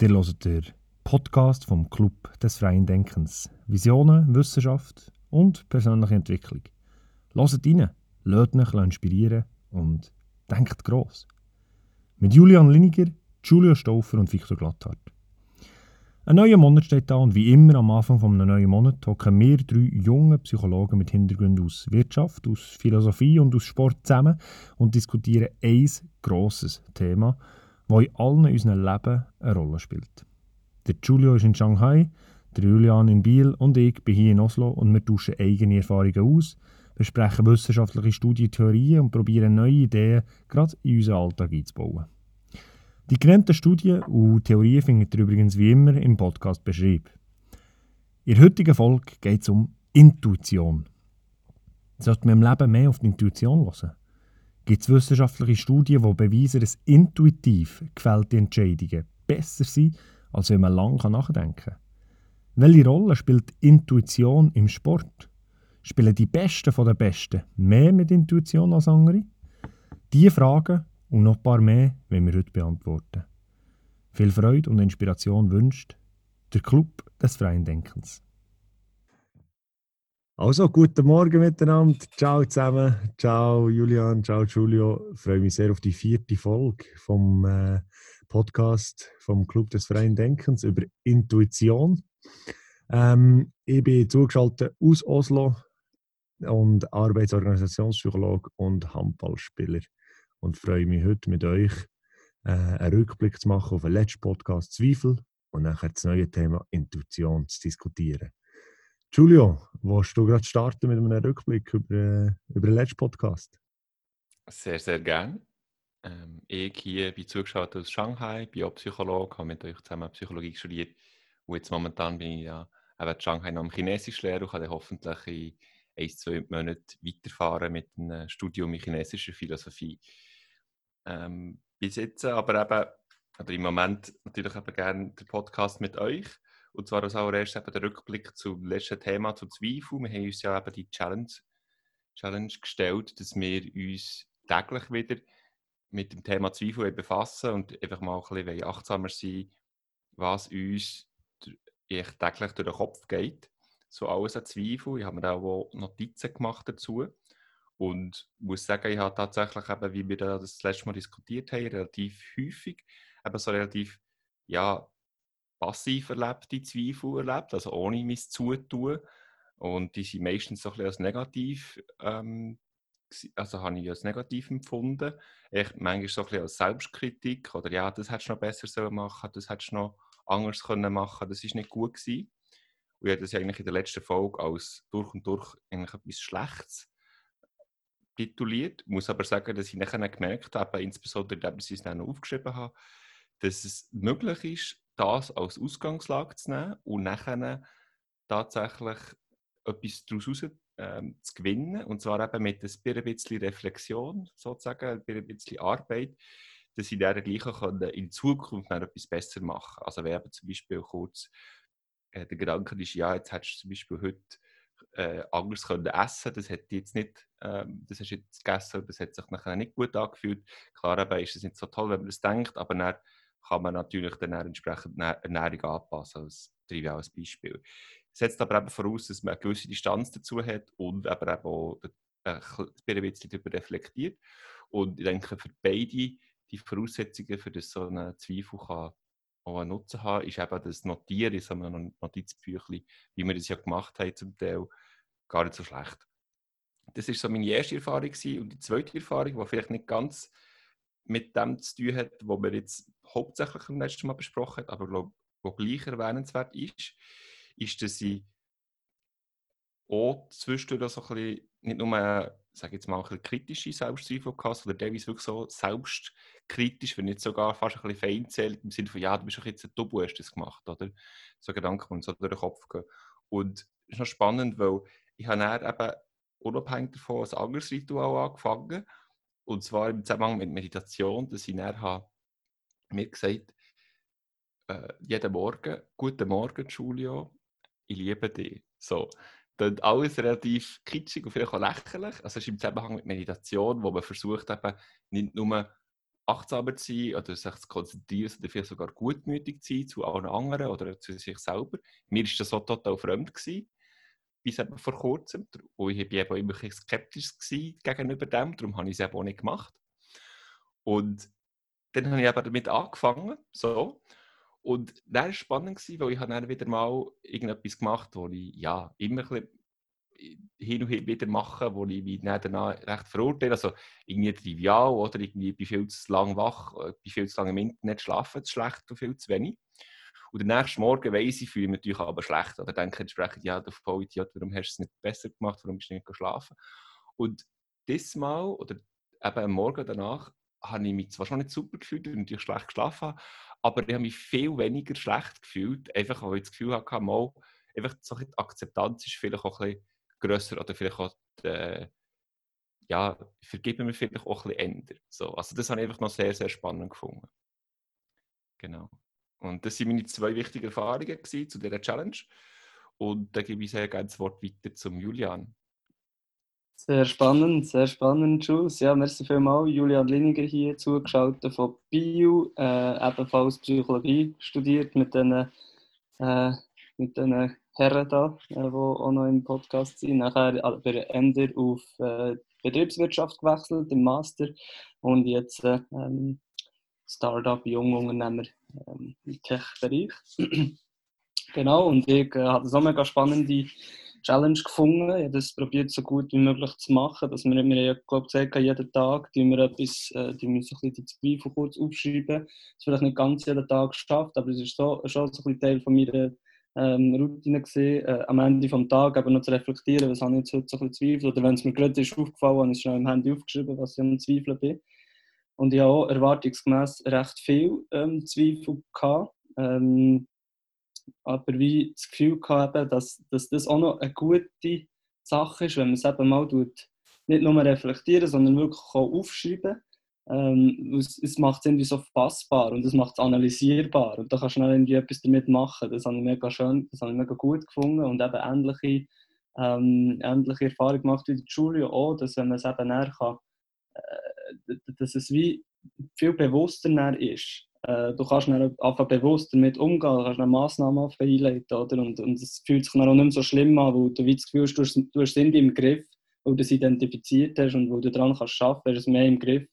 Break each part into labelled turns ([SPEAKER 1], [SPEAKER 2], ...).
[SPEAKER 1] Ihr hört den Podcast vom Club des freien Denkens. Visionen, Wissenschaft und persönliche Entwicklung. Hört rein, lasst euch inspirieren und denkt gross. Mit Julian Liniger, Julio Stauffer und Viktor Glatthart. Ein neuer Monat steht da und wie immer am Anfang von einem neuen Monat hocken wir drei junge Psychologen mit Hintergrund aus Wirtschaft, aus Philosophie und aus Sport zusammen und diskutieren ein grosses Thema – wo in allen unseren Leben eine Rolle spielt. Der Giulio ist in Shanghai, der Julian in Biel und ich bin hier in Oslo und wir tauschen eigene Erfahrungen aus, besprechen wissenschaftliche Studientheorien und probieren neue Ideen gerade in unseren Alltag einzubauen. Die genannten Studien und Theorien findet ihr übrigens wie immer im Podcast beschrieben. In der heutigen Folge geht es um Intuition. Sollte man im Leben mehr auf die Intuition hören? Gibt es wissenschaftliche Studien, die beweisen, dass intuitiv gefällte Entscheidungen besser sind, als wenn man lange nachdenken kann. Welche Rolle spielt Intuition im Sport? Spielen die Besten von den Besten mehr mit Intuition als andere? Diese Fragen und noch ein paar mehr wollen wir heute beantworten. Viel Freude und Inspiration wünscht der Club des freien Denkens. Also, guten Morgen miteinander. Ciao zusammen. Ciao Julian, ciao Giulio. Ich freue mich sehr auf die vierte Folge vom äh, Podcast vom Club des Freien Denkens über Intuition. Ähm, ich bin zugeschaltet aus Oslo und Arbeitsorganisationspsycholog und Handballspieler und freue mich heute mit euch äh, einen Rückblick zu machen auf den letzten Podcast Zweifel und nachher das neue Thema Intuition zu diskutieren. Giulio, willst du gerade starten mit einem Rückblick über, äh, über den letzten Podcast?
[SPEAKER 2] Sehr, sehr gerne. Ähm, ich hier bin zugeschaut aus Shanghai, bin auch Psychologe, habe mit euch zusammen Psychologie studiert. Und jetzt momentan bin ich ja eben in Shanghai noch am Chinesisch lernen und kann dann hoffentlich in ein, zwei Monaten weiterfahren mit einem Studium in chinesischer Philosophie. Ähm, bis jetzt aber eben, oder im Moment natürlich eben gerne den Podcast mit euch. Und zwar als allererst eben der Rückblick zum letzten Thema, zum Zweifel. Wir haben uns ja eben die Challenge, Challenge gestellt, dass wir uns täglich wieder mit dem Thema Zweifel befassen und einfach mal ein bisschen achtsamer sein, was uns täglich durch den Kopf geht. So alles an Zweifel. Ich habe mir auch Notizen gemacht dazu. Und muss sagen, ich habe tatsächlich, eben, wie wir das letzte Mal diskutiert haben, relativ häufig, eben so relativ ja, passiv erlebte Zweifel erlebt, also ohne mein Zutun. Und die sind meistens so ein bisschen als negativ, ähm, also habe ich als negativ empfunden. Ich manchmal so ein bisschen als Selbstkritik oder ja, das hättest du noch besser sollen machen, das hättest du noch anders können machen, das ist nicht gut gewesen. Und ich habe das eigentlich in der letzten Folge als durch und durch eigentlich etwas Schlechtes tituliert. Ich muss aber sagen, dass ich nachher gemerkt habe, insbesondere, dass ich es dann aufgeschrieben habe, dass es möglich ist, das als Ausgangslage zu nehmen und nachher tatsächlich etwas daraus ähm, zu gewinnen. Und zwar eben mit ein bisschen Reflexion, sozusagen, ein bisschen Arbeit, dass sie dann gleich in Zukunft noch etwas besser machen Also wenn eben zum Beispiel kurz äh, der Gedanke ist, ja, jetzt hättest du zum Beispiel heute äh, anders können essen das hätte jetzt nicht, ähm, das hast du jetzt gegessen, das hat sich nachher nicht gut angefühlt. Klar, eben ist es nicht so toll, wenn man das denkt, aber dann kann man natürlich dann entsprechend Ernährung anpassen, als triviales Beispiel. Es setzt aber eben voraus, dass man eine gewisse Distanz dazu hat und aber eben auch ein bisschen darüber reflektiert. Und ich denke, für beide die Voraussetzungen, für das so einen Zweifel kann auch einen Nutzen haben, ist eben das Notieren in so einem Notizbüchlein, wie wir das ja gemacht haben zum Teil, gar nicht so schlecht. Das war so meine erste Erfahrung. Gewesen. Und die zweite Erfahrung, die vielleicht nicht ganz mit dem zu tun hat, was wir jetzt hauptsächlich im letzten Mal besprochen haben, aber glaube, was gleich erwähnenswert ist, ist, dass ich auch zwischendurch so ein bisschen, nicht nur, sage jetzt mal, ein kritische Selbstzweifel hatte, sondern teilweise wirklich so selbstkritisch, wenn nicht sogar fast ein bisschen feinzählt, im Sinne von, ja, du bist doch jetzt ein Dubu, hast das gemacht, oder? So Gedanken, die so durch den Kopf gehen. Und es ist noch spannend, weil ich habe dann eben unabhängig davon ein anderes Ritual angefangen, und zwar im Zusammenhang mit Meditation, dass ich dann mir gesagt, äh, jeden Morgen, guten Morgen, Julio, ich liebe dich. So. Dann alles relativ kitschig und vielleicht auch lächerlich. Also es ist im Zusammenhang mit Meditation, wo man versucht, eben nicht nur achtsamer zu sein oder sich zu konzentrieren oder vielleicht sogar gutmütig zu sein zu allen anderen oder zu sich selber. Mir war das so total fremd, gewesen, bis eben vor kurzem. Und ich war immer ein skeptisch gegenüber dem, darum habe ich es eben auch nicht gemacht. Und dann habe ich eben damit angefangen. So. Und das war spannend, weil ich dann wieder mal irgendetwas gemacht habe, wo ich ja, immer ein hin und wieder mache, wo ich mich danach recht verurteile. Also irgendwie trivial oder irgendwie bin viel zu lang wach, bin äh, viel zu lange im Internet, schlafen zu schlecht und viel zu wenig. Und den nächsten Morgen weiss ich, fühle ich mich natürlich aber schlecht. Oder denke entsprechend, ja, du Vollidiot, warum hast du es nicht besser gemacht, warum bist du nicht geschlafen? Und diesmal, oder eben am Morgen danach, habe ich mich zwar schon nicht super gefühlt und natürlich schlecht geschlafen, aber ich habe mich viel weniger schlecht gefühlt, einfach weil ich das Gefühl hatte, mal, einfach so die Akzeptanz ist vielleicht auch ein bisschen grösser oder vielleicht auch die, ja, vergeben mir vielleicht auch ein bisschen ändern. So, also das habe ich einfach noch sehr, sehr spannend gefunden. Genau. Und das waren meine zwei wichtigen Erfahrungen zu dieser Challenge. Und da gebe ich sehr gerne das Wort weiter zum Julian.
[SPEAKER 3] Sehr spannend, sehr spannend, Jules. Ja, merci vielmals. Julian Liniger hier zugeschaltet von Bio, äh, ebenfalls Psychologie studiert mit diesen äh, mit den Herren da, äh, die auch noch im Podcast sind. Nachher aber Ender auf äh, Betriebswirtschaft gewechselt, im Master und jetzt äh, ähm, im Tech-Bereich. genau, und ich äh, habe auch mega spannende Challenge gefunden. Ich habe das probiert, so gut wie möglich zu machen. Dass wir, wir ja, glaube ich, jeden Tag tun wir etwas, äh, die müssen ein die Zweifel kurz aufschreiben. Das ist vielleicht nicht ganz jeden Tag geschafft, aber es ist so, schon so ein Teil von meiner ähm, Routine gesehen, äh, am Ende des Tages aber noch zu reflektieren, was habe ich jetzt heute so ein bisschen Zweifel. Oder wenn es mir gerade ist aufgefallen, habe ich es schnell im Handy aufgeschrieben, was ich am Zweifeln bin. Und ich habe auch erwartungsgemäß recht viel ähm, Zweifel gehabt. Ähm, aber wie das Gefühl gehabt, dass, dass das auch noch eine gute Sache ist, wenn man es eben mal tut, nicht nur reflektieren, sondern wirklich auch aufschreiben. Ähm, es, es macht es irgendwie so fassbar und es macht es analysierbar und da kannst du schnell irgendwie etwas damit machen. Das habe ich mega schön, das habe ich mega gut gefunden und eben ähnliche, ähm, ähnliche Erfahrung gemacht wie die Julia auch, dass wenn man es eben näher kann, äh, dass es wie viel bewusster ist äh, du kannst dann einfach bewusst damit umgehen, du kannst dann Massnahmen einleiten? Und, und es fühlt sich dann auch nicht mehr so schlimm an, weil du das Gefühl hast, du du hast es im Griff, weil du es identifiziert hast und wo du daran kannst arbeiten, hast du es mehr im Griff,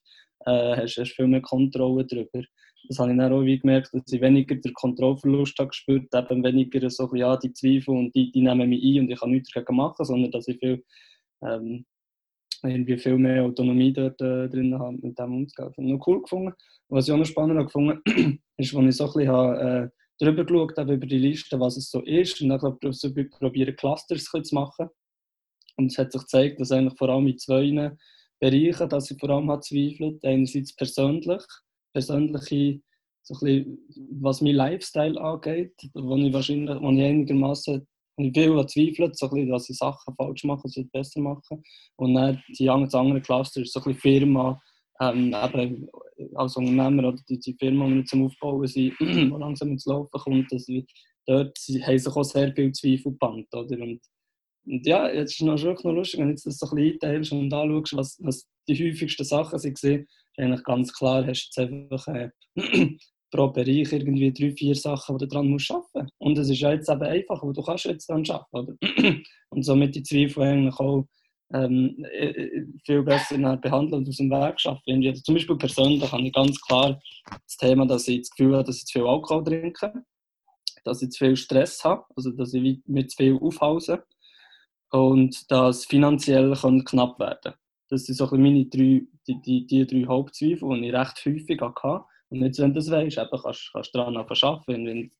[SPEAKER 3] äh, hast, hast viel mehr Kontrolle darüber. Das habe ich dann auch wie gemerkt, dass ich weniger den Kontrollverlust habe gespürt, eben weniger so, ja, die Zweifel und die, die nehmen mich ein und ich kann nichts dagegen machen, sondern dass ich viel ähm, irgendwie viel mehr Autonomie dort äh, drin haben, mit dem umzugehen. Ich noch cool gefunden. Was ich auch noch spannend gefunden ist, als ich so ein bisschen habe, äh, drüber geschaut habe, über die Liste, was es so ist. Und dann habe ich so probieren, Clusters zu machen. Und es hat sich gezeigt, dass eigentlich vor allem in zwei Bereichen, dass ich vor allem habe zweifelt. Einerseits persönlich, persönliche, so ein bisschen, was mein Lifestyle angeht, wo ich wahrscheinlich, wo ich einigermaßen und ich viel zweifle, so ein dass ich Sachen falsch mache, sie besser machen. Und dann die andere Cluster ist so ein bisschen Firma, ähm, eben als Unternehmer oder die, die Firma, die zum Aufbauen sind, die langsam ins Laufen kommt, dass ich, dort haben sich auch sehr viel Zweifel gebannt. Oder? Und, und ja, jetzt ist es noch, noch lustig, wenn du das so ein bisschen einteilst und anschaust, was, was die häufigsten Sachen sind, eigentlich ganz klar, hast du jetzt einfach äh, pro Bereich irgendwie drei, vier Sachen, die du daran musst arbeiten. Und es ist ja jetzt eben einfach, weil du kannst jetzt daran arbeiten. Oder? Und somit die Zweifel eigentlich auch ähm, äh, äh, viel besser behandeln und aus dem Weg schaffen. Also zum Beispiel persönlich habe ich ganz klar das Thema, dass ich das Gefühl habe, dass ich zu viel Alkohol trinke, dass ich zu viel Stress habe, also dass ich mit zu viel aufhause und dass finanziell knapp werden kann. Das sind so meine drei, die, die, die drei Hauptzweifel, die ich recht häufig hatte. Und jetzt, wenn du das weißt, eben, kannst du daran arbeiten, wenn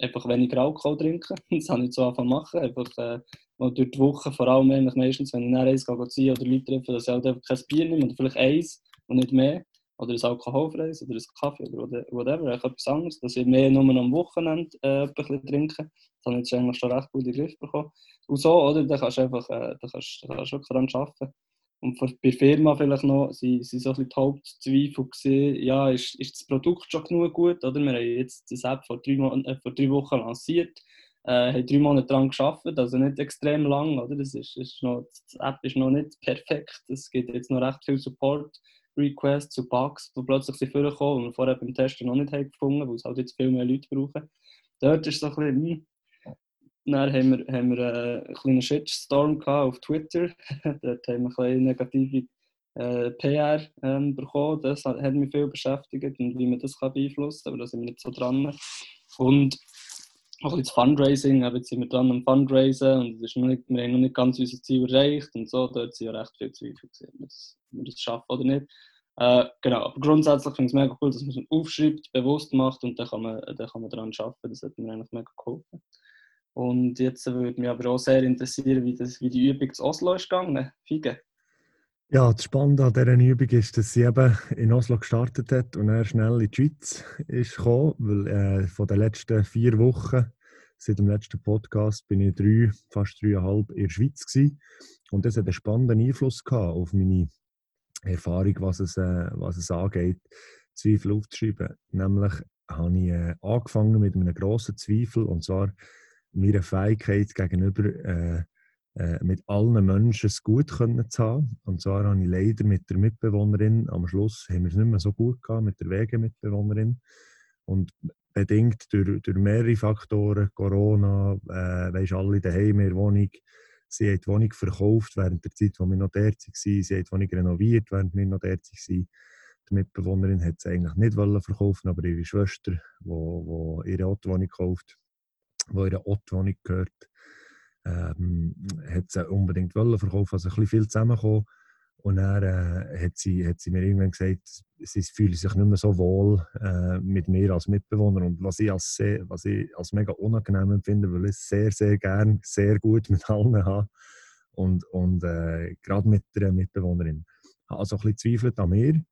[SPEAKER 3] einfach weniger Alkohol trinken. Das habe ich zu machen. Einfach äh, durch die Woche, vor allem eigentlich meistens, wenn ich nach eins gehe ziehen oder Leute treffe, dass ich halt einfach kein Bier nehme oder vielleicht eins und nicht mehr. Oder ein alkoholfreies oder ein Kaffee oder whatever, etwas anderes. Dass ich mehr nur am Wochenende äh, ein trinke. Das habe ich jetzt eigentlich schon recht gut in den Griff bekommen. Und so, oder? Da kannst du einfach äh, da kannst, da kannst du daran arbeiten. Und bei der Firma vielleicht noch, sie, sie so ein bisschen die Hauptzweifel gesehen, ja, ist, ist das Produkt schon genug gut, oder? Wir haben jetzt das App vor drei, äh, vor drei Wochen lanciert, äh, haben drei Monate daran gearbeitet, also nicht extrem lang, oder? Das ist, ist noch, die App ist noch nicht perfekt, es gibt jetzt noch recht viel Support, Requests zu Bugs, die plötzlich sind vorgekommen und wir vorher beim Testen noch nicht haben gefunden, weil es halt jetzt viel mehr Leute brauchen. Dort ist so ein bisschen, hm. Dann haben wir, haben wir äh, einen kleinen Shitstorm auf Twitter. Dort haben wir ein negative äh, PR ähm, bekommen. Das hat, hat, mich viel beschäftigt und wie man das kann beeinflussen kann, aber da sind wir nicht so dran. Und auch ein bisschen das Fundraising, jetzt sind wir dran am Fundraisen und ist noch nicht, wir haben noch nicht ganz unser Ziel erreicht und so, dort sind ja recht viele Zweifel ob wir das, wir das schaffen oder nicht. Äh, genau, aber grundsätzlich finde ich es mega cool, dass man es aufschreibt, bewusst macht und dann kann man, dann kann man daran arbeiten, das hat mir eigentlich mega geholfen. Und jetzt würde mich aber auch sehr interessieren, wie, das, wie die Übung zu Oslo ist gegangen. Fige.
[SPEAKER 1] Ja, das Spannende an dieser Übung ist, dass sie eben in Oslo gestartet hat und dann schnell in die Schweiz ist gekommen, weil äh, von den letzten vier Wochen, seit dem letzten Podcast, bin ich drei, fast dreieinhalb in der Schweiz gewesen. Und das hat einen spannenden Einfluss gehabt auf meine Erfahrung, was es, äh, was es angeht, Zweifel aufzuschreiben. Nämlich habe ich äh, angefangen mit einem grossen Zweifel, und zwar meiner Fähigkeit gegenüber äh, äh, mit allen Menschen es gut können zu haben. Und zwar habe ich leider mit der Mitbewohnerin, am Schluss haben wir es nicht mehr so gut gehabt, mit der Wegemitbewohnerin. Und bedingt durch, durch mehrere Faktoren, Corona, äh, weisst alle daheim in der Wohnung, sie hat die Wohnung verkauft während der Zeit, wo wir noch dort waren. Sie hat die Wohnung renoviert, während wir noch dort waren. Die Mitbewohnerin hat sie eigentlich nicht verkaufen aber ihre Schwester, die ihre Autowohnung kauft, die ihre Autowohnung gehört, ähm, hat sie unbedingt wollen verkaufen, also ein bisschen viel zusammengekommen. Und dann äh, hat, sie, hat sie mir irgendwann gesagt, sie fühlen sich nicht mehr so wohl äh, mit mir als Mitbewohner. Und was ich als, sehr, was ich als mega unangenehm empfinde, weil ich sehr, sehr gern, sehr gut mit allen habe. Und, und äh, gerade mit der Mitbewohnerin. Ich habe also ein bisschen zweifelt an mir.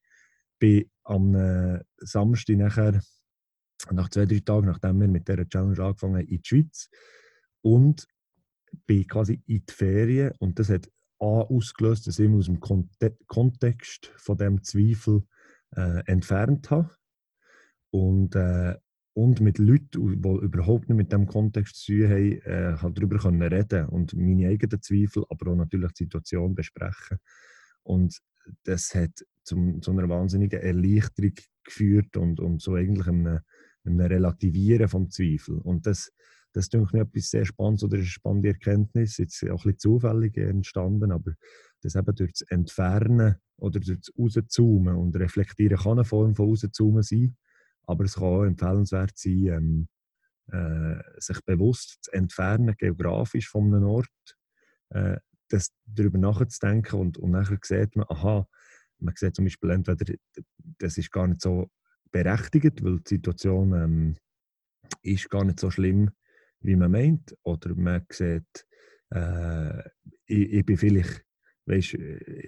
[SPEAKER 1] Bin am äh, Samstag nachher, nach zwei, drei Tagen, nachdem wir mit dieser Challenge angefangen haben, in die Schweiz. Und bin quasi in die Ferien und das hat A ausgelöst, dass ich mich aus dem Kontext von dem Zweifel äh, entfernt habe und, äh, und mit Leuten, die überhaupt nicht mit dem Kontext zu tun haben, äh, halt darüber können reden und meine eigenen Zweifel, aber auch natürlich die Situation besprechen. Und das hat zu einer wahnsinnigen Erleichterung geführt und, und so eigentlich einem, einem Relativieren vom Zweifel. Und das, das ist mir etwas sehr Spannendes oder eine spannende Erkenntnis, jetzt auch ein bisschen zufällig entstanden, aber das eben durch das Entfernen oder durch das Rauszoomen und Reflektieren kann eine Form von Rauszoomen sein, aber es kann auch empfehlenswert sein, ähm, äh, sich bewusst zu entfernen, geografisch von einem Ort, äh, das darüber nachzudenken und, und nachher sieht man, aha, man sieht zum Beispiel entweder, das ist gar nicht so berechtigt, weil die Situation ähm, ist gar nicht so schlimm, wie man meint. Oder man sieht, äh, ich, ich, bin vielleicht, weißt,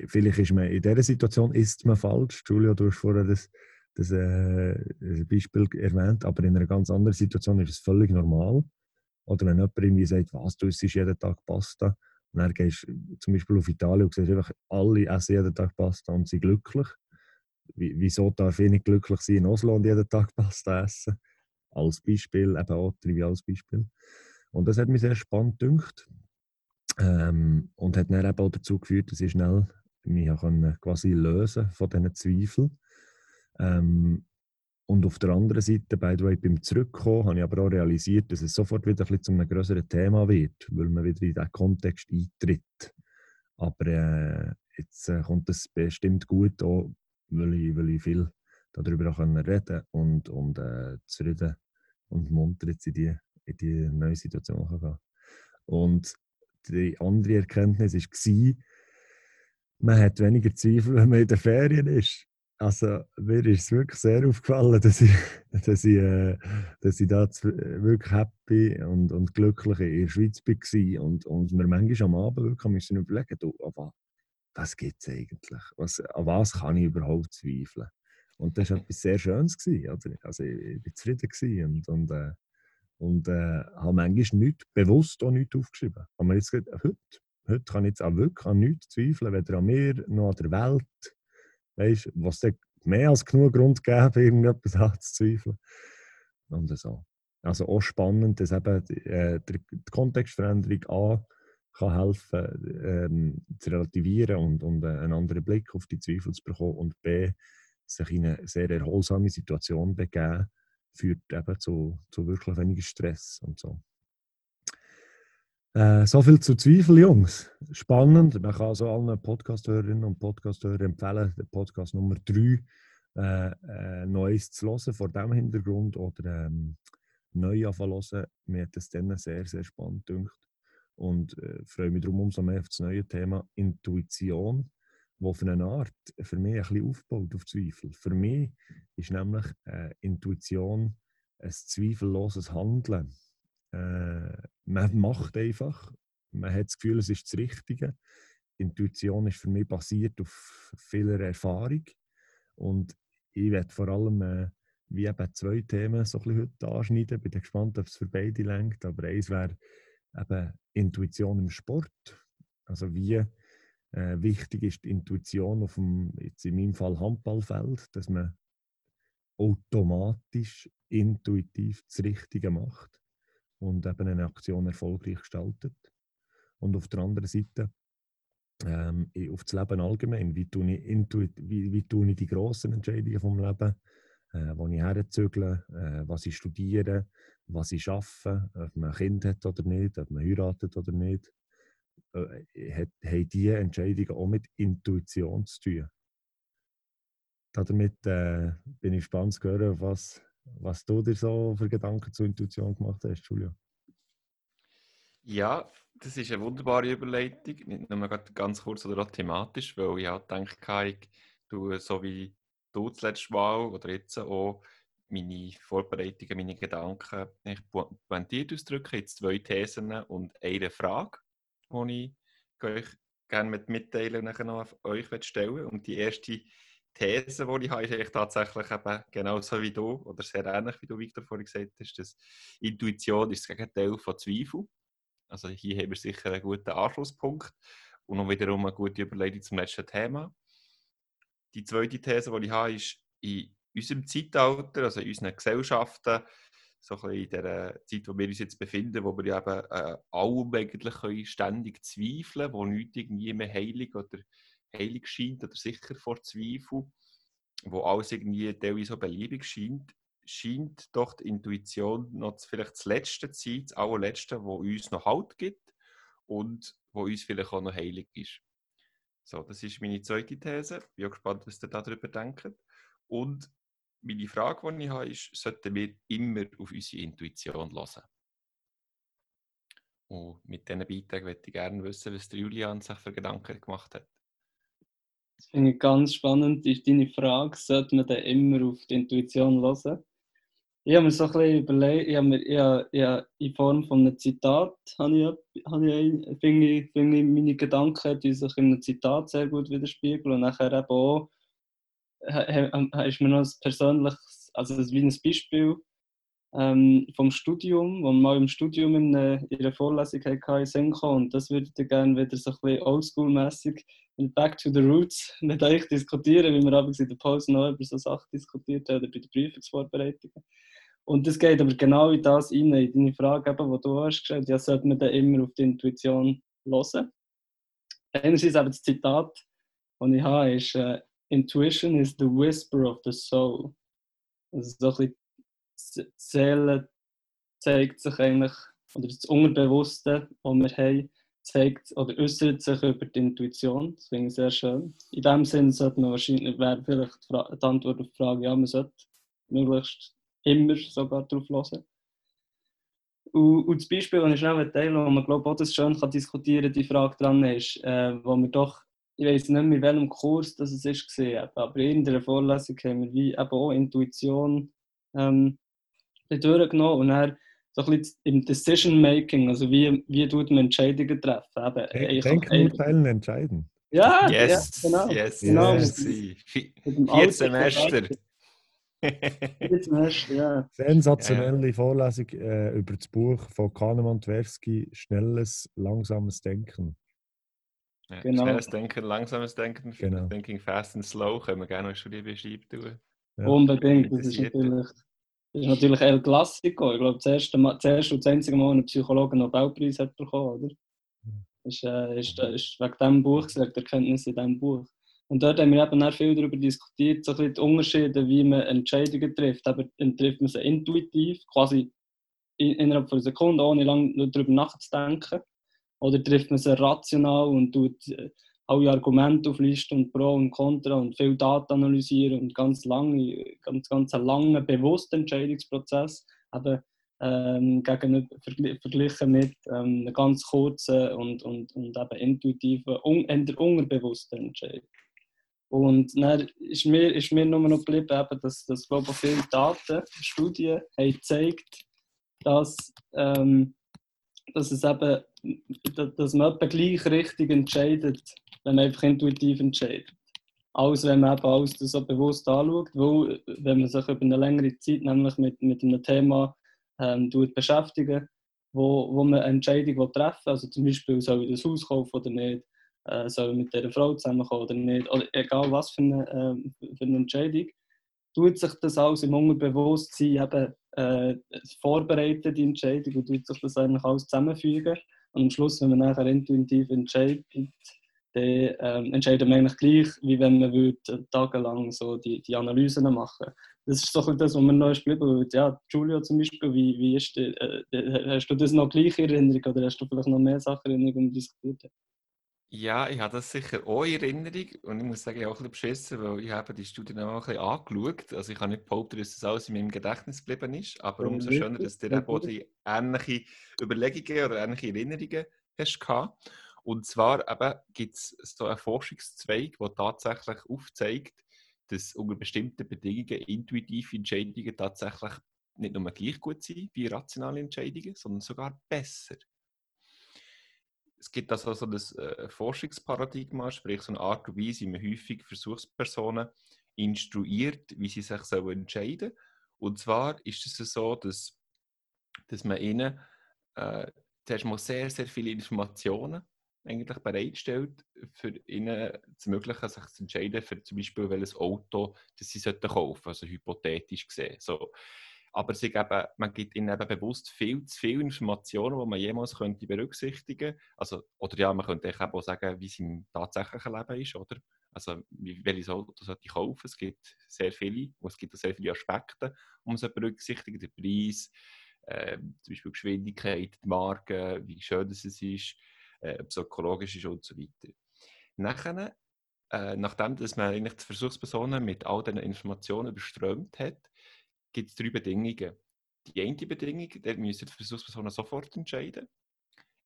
[SPEAKER 1] vielleicht ist man in dieser Situation ist man falsch. Julia, du hast vorher das, das, äh, das Beispiel erwähnt, aber in einer ganz anderen Situation ist es völlig normal. Oder wenn jemand irgendwie sagt, was, du isst jeden Tag Pasta, und dann gehst du zum Beispiel auf Italien und siehst einfach, alle essen jeden Tag Pasta und sind glücklich. Wieso darf ich nicht glücklich sein in Oslo und jeden Tag Pasta essen? als Beispiel, eben auch triviales Beispiel. Und das hat mich sehr spannend gedacht ähm, und hat dann eben auch dazu geführt, dass ich schnell mich quasi lösen von diesen Zweifeln. Ähm, und auf der anderen Seite, by the way, beim Zurückkommen, habe ich aber auch realisiert, dass es sofort wieder ein bisschen zu einem größeren Thema wird, weil man wieder in diesen Kontext eintritt. Aber äh, jetzt äh, kommt es bestimmt gut, auch, weil, ich, weil ich viel darüber auch reden und, und äh, zufrieden und munter in die, in die neue Situation gehen Und die andere Erkenntnis war, man hat weniger Zweifel, wenn man in den Ferien ist. Also mir ist es wirklich sehr aufgefallen, dass ich, dass ich, äh, dass ich da wirklich happy und, und glücklich in der Schweiz war und, und mir manchmal am Abend wirklich müssen überlegen, aber was gibt es eigentlich? Was, an was kann ich überhaupt zweifeln? Und das war etwas sehr Schönes. Gewesen, Also ich war zufrieden und, und, äh, und äh, habe manchmal nicht, bewusst auch nichts aufgeschrieben. Aber jetzt heute, heute kann ich jetzt auch wirklich an nichts zweifeln, weder an mir noch an der Welt. Weißt, was mehr als genug Grund gäbe, irgendetwas anzuzweifeln. Und so. Also auch spannend, dass eben die, äh, die Kontextveränderung A kann helfen ähm, zu relativieren und, und einen anderen Blick auf die Zweifel zu bekommen und B, sich in eine sehr erholsame Situation begeben, führt eben zu, zu wirklich weniger Stress und so. Äh, so viel zu Zweifel, Jungs. Spannend. Man kann also allen Podcasthörerinnen und Podcasthörern empfehlen, den Podcast Nummer 3 äh, äh, Neues zu hören vor diesem Hintergrund oder ähm, neu anfangen Mir hat das dann sehr, sehr spannend gedacht. Und äh, freue mich darum umso mehr auf das neue Thema Intuition, wo auf eine Art für mich ein bisschen aufbaut auf Zweifel. Für mich ist nämlich äh, Intuition ein zweifelloses Handeln. Äh, man macht einfach, man hat das Gefühl, es ist das Richtige. Intuition ist für mich basiert auf vieler Erfahrung und ich werde vor allem äh, wie eben zwei Themen so ein bisschen heute anschneiden. Bin gespannt, ob es für beide lenkt. Aber eins wäre eben Intuition im Sport. Also wie äh, wichtig ist die Intuition auf dem, jetzt in meinem Fall Handballfeld, dass man automatisch, intuitiv das Richtige macht und eben eine Aktion erfolgreich gestaltet. Und auf der anderen Seite ähm, auf das Leben allgemein. Wie tue ich, intuit, wie, wie tue ich die grossen Entscheidungen vom Leben? Äh, wo ich herzügle, äh, was ich studiere, was ich arbeite, ob man ein Kind hat oder nicht, ob man heiratet oder nicht. Äh, haben diese Entscheidungen auch mit Intuition zu tun. Damit äh, bin ich gespannt zu hören, was, was du dir so für Gedanken zur Intuition gemacht hast, Julia.
[SPEAKER 2] Ja, das ist eine wunderbare Überleitung. Nicht nur ganz kurz oder auch thematisch, weil ich auch denke, ich tue so wie du das letzte Mal oder jetzt auch meine Vorbereitungen, meine Gedanken ich pointiert ausdrücken in zwei Thesen und eine Frage, die ich euch gerne mit mitteilen nachher noch auf euch stellen Und die erste These, die ich habe, ist tatsächlich eben genauso wie du oder sehr ähnlich wie du, Victor, vorhin gesagt hast, dass Intuition ist das Gegenteil von Zweifel. Also hier haben wir sicher einen guten Anschlusspunkt und noch wiederum eine gute Überleitung zum letzten Thema. Die zweite These, die ich habe, ist, in unserem Zeitalter, also in unseren Gesellschaften, so ein in der Zeit, wo wir uns jetzt befinden, wo wir eben äh, allem eigentlich ständig zweifeln, wo nichts irgendwie mehr heilig oder heilig scheint oder sicher vor Zweifel, wo alles irgendwie teilweise so beliebig scheint, scheint doch die Intuition noch vielleicht das letzte zu sein, das allerletzte, wo uns noch Halt gibt und wo uns vielleicht auch noch heilig ist. So, das ist meine zweite These. Ich bin gespannt, was ihr darüber denkt. Und meine Frage, die ich habe, ist, sollten wir immer auf unsere Intuition hören? Und mit diesen Beiträgen möchte ich gerne wissen, was der Julian sich für Gedanken gemacht hat.
[SPEAKER 3] Das finde ich ganz spannend, ist deine Frage, sollte man dann immer auf die Intuition hören? Ich habe mir so ein bisschen überlegt, ich habe mir, ich habe, ich habe in Form von einem Zitat, habe ich, habe ich, finde ich, finde ich, meine Gedanken, die sich in einem Zitat sehr gut widerspiegeln und nachher eben auch, ist mir noch ein persönliches, also wie ein Beispiel ähm, vom Studium, wo wir mal im Studium in, eine, in einer Vorlesung hatten, in Sinn und das würde ich gerne wieder so ein bisschen oldschool-mässig Back to the Roots mit euch diskutieren, wie wir abends in der Pause noch über so Sachen diskutiert haben oder bei den Prüfungsvorbereitungen. Und das geht aber genau in das rein, in deine Frage, eben, die du hast gestellt ja, sollte man dann immer auf die Intuition hören. Einerseits eben das Zitat, das ich habe, ist uh, Intuition is the whisper of the soul. Also so ein bisschen die Seele zeigt sich eigentlich, oder das Unterbewusste, das wir haben, zeigt oder äußert sich über die Intuition. Das finde ich sehr schön. In dem Sinne sollte man wahrscheinlich, wäre vielleicht die Antwort auf die Frage, ja, man sollte möglichst immer sogar drauf hören. Und, und das Beispiel, das ich schnell teile, wo man glaube auch das schön kann diskutieren kann, die Frage dran ist, äh, wo wir doch, ich weiß nicht mehr, in welchem Kurs das es ist gesehen, aber in der Vorlesung haben wir wie eben auch Intuition ähm, durchgenommen und dann so ein bisschen im Decision Making, also wie, wie tut man Entscheidungen treffen.
[SPEAKER 1] Eben, Denken, urteilen, entscheiden.
[SPEAKER 3] Ja,
[SPEAKER 2] yes,
[SPEAKER 3] ja genau.
[SPEAKER 2] Yes,
[SPEAKER 3] genau.
[SPEAKER 2] yes. Vier Semester
[SPEAKER 3] ja.
[SPEAKER 1] Sensationelle Vorlesung äh, über das Buch von Kahnemann Tversky, Schnelles, langsames Denken.
[SPEAKER 2] Ja, genau. Schnelles Denken, langsames Denken,
[SPEAKER 1] genau.
[SPEAKER 2] Thinking Fast and Slow, können wir gerne noch schon beschreiben.
[SPEAKER 3] Ja. Unbedingt, das ist natürlich, das ist natürlich El Classico. Ich glaube, das erste, Mal, das erste und das einzige Mal ein Psychologe einen Nobelpreis hat bekommen, oder? Ist, äh, ist, ist wegen diesem Buch, wegen der Erkenntnis in diesem Buch. Und dort haben wir eben viel darüber diskutiert, so die Unterschiede, wie man Entscheidungen trifft. Eben, trifft man sie intuitiv, quasi innerhalb von einer Sekunde, ohne lange darüber nachzudenken. Oder trifft man sie rational und tut äh, alle Argumente auflisten und Pro und Contra und viel Daten analysieren und ganz lange, ganz, ganz einen langen, bewussten Entscheidungsprozess eben, ähm, gegenüber, verglichen mit ähm, einem ganz kurzen und, und, und eben intuitiven, un, unterbewussten Entscheidung. Und dann ist mir, ist mir nur noch geblieben, eben, dass, dass glaube ich, viele Daten, Studien haben gezeigt, dass, ähm, dass, es eben, dass man etwa gleich richtig entscheidet, wenn man einfach intuitiv entscheidet. Als wenn man eben alles so bewusst anschaut, weil wenn man sich über eine längere Zeit nämlich mit, mit einem Thema ähm, beschäftigen wo, wo man eine Entscheidung treffen will, also zum Beispiel soll ich das Haus kaufen oder nicht, äh, soll mit dieser Frau zusammenkommen oder nicht, oder egal was für eine, äh, für eine Entscheidung, tut sich das alles im Unterbewusstsein eben äh, vorbereiten, die Entscheidung, und tut sich das eigentlich alles zusammenfügen. Und am Schluss, wenn man nachher intuitiv entscheidet, dann ähm, entscheidet man eigentlich gleich, wie wenn man würde, äh, tagelang so die, die Analysen machen Das ist so das, was man noch geblieben Ja, Julio zum Beispiel, wie, wie ist die, äh, hast du das noch gleich in Erinnerung oder hast du vielleicht noch mehr Sachen in Erinnerung, die diskutiert haben?
[SPEAKER 2] Ja, ich habe das sicher auch in Erinnerung und ich muss sagen, ich auch ein bisschen beschissen, weil ich habe die Studie noch ein bisschen angeschaut. Also ich kann nicht behaupten, dass das alles in meinem Gedächtnis geblieben ist, aber umso schöner, dass du eben auch die ähnliche Überlegungen oder ähnliche Erinnerungen hast gehabt. Und zwar gibt es so einen Forschungszweig, der tatsächlich aufzeigt, dass unter bestimmten Bedingungen intuitive Entscheidungen tatsächlich nicht nur gleich gut sind wie rationale Entscheidungen, sondern sogar besser es gibt also so das äh, Forschungsparadigma, sprich so eine Art und Weise, wie man häufig Versuchspersonen instruiert, wie sie sich sollen entscheiden Und zwar ist es so, dass, dass man ihnen äh, zuerst mal sehr, sehr viele Informationen eigentlich bereitstellt, für ihnen zu ermöglichen, sich zu entscheiden, für zum Beispiel welches Auto das sie kaufen sollten, also hypothetisch gesehen. So, aber sie geben, man gibt ihnen eben bewusst viel zu viele Informationen, die man jemals könnte berücksichtigen könnte. Also, oder ja, man könnte auch sagen, wie es im tatsächlichen Leben ist, oder? Also, welches Auto sollte ich kaufen? Es gibt sehr viele, es gibt sehr viele Aspekte, die man berücksichtigen Der Preis, äh, zum Beispiel Geschwindigkeit, die Marke, wie schön es ist, äh, ob es ökologisch ist und so weiter. Nachher, äh, nachdem dass man eigentlich die Versuchspersonen mit all diesen Informationen überströmt hat, gibt es drei Bedingungen. Die eine Bedingung, da müssen die Versuchspersonen sofort entscheiden.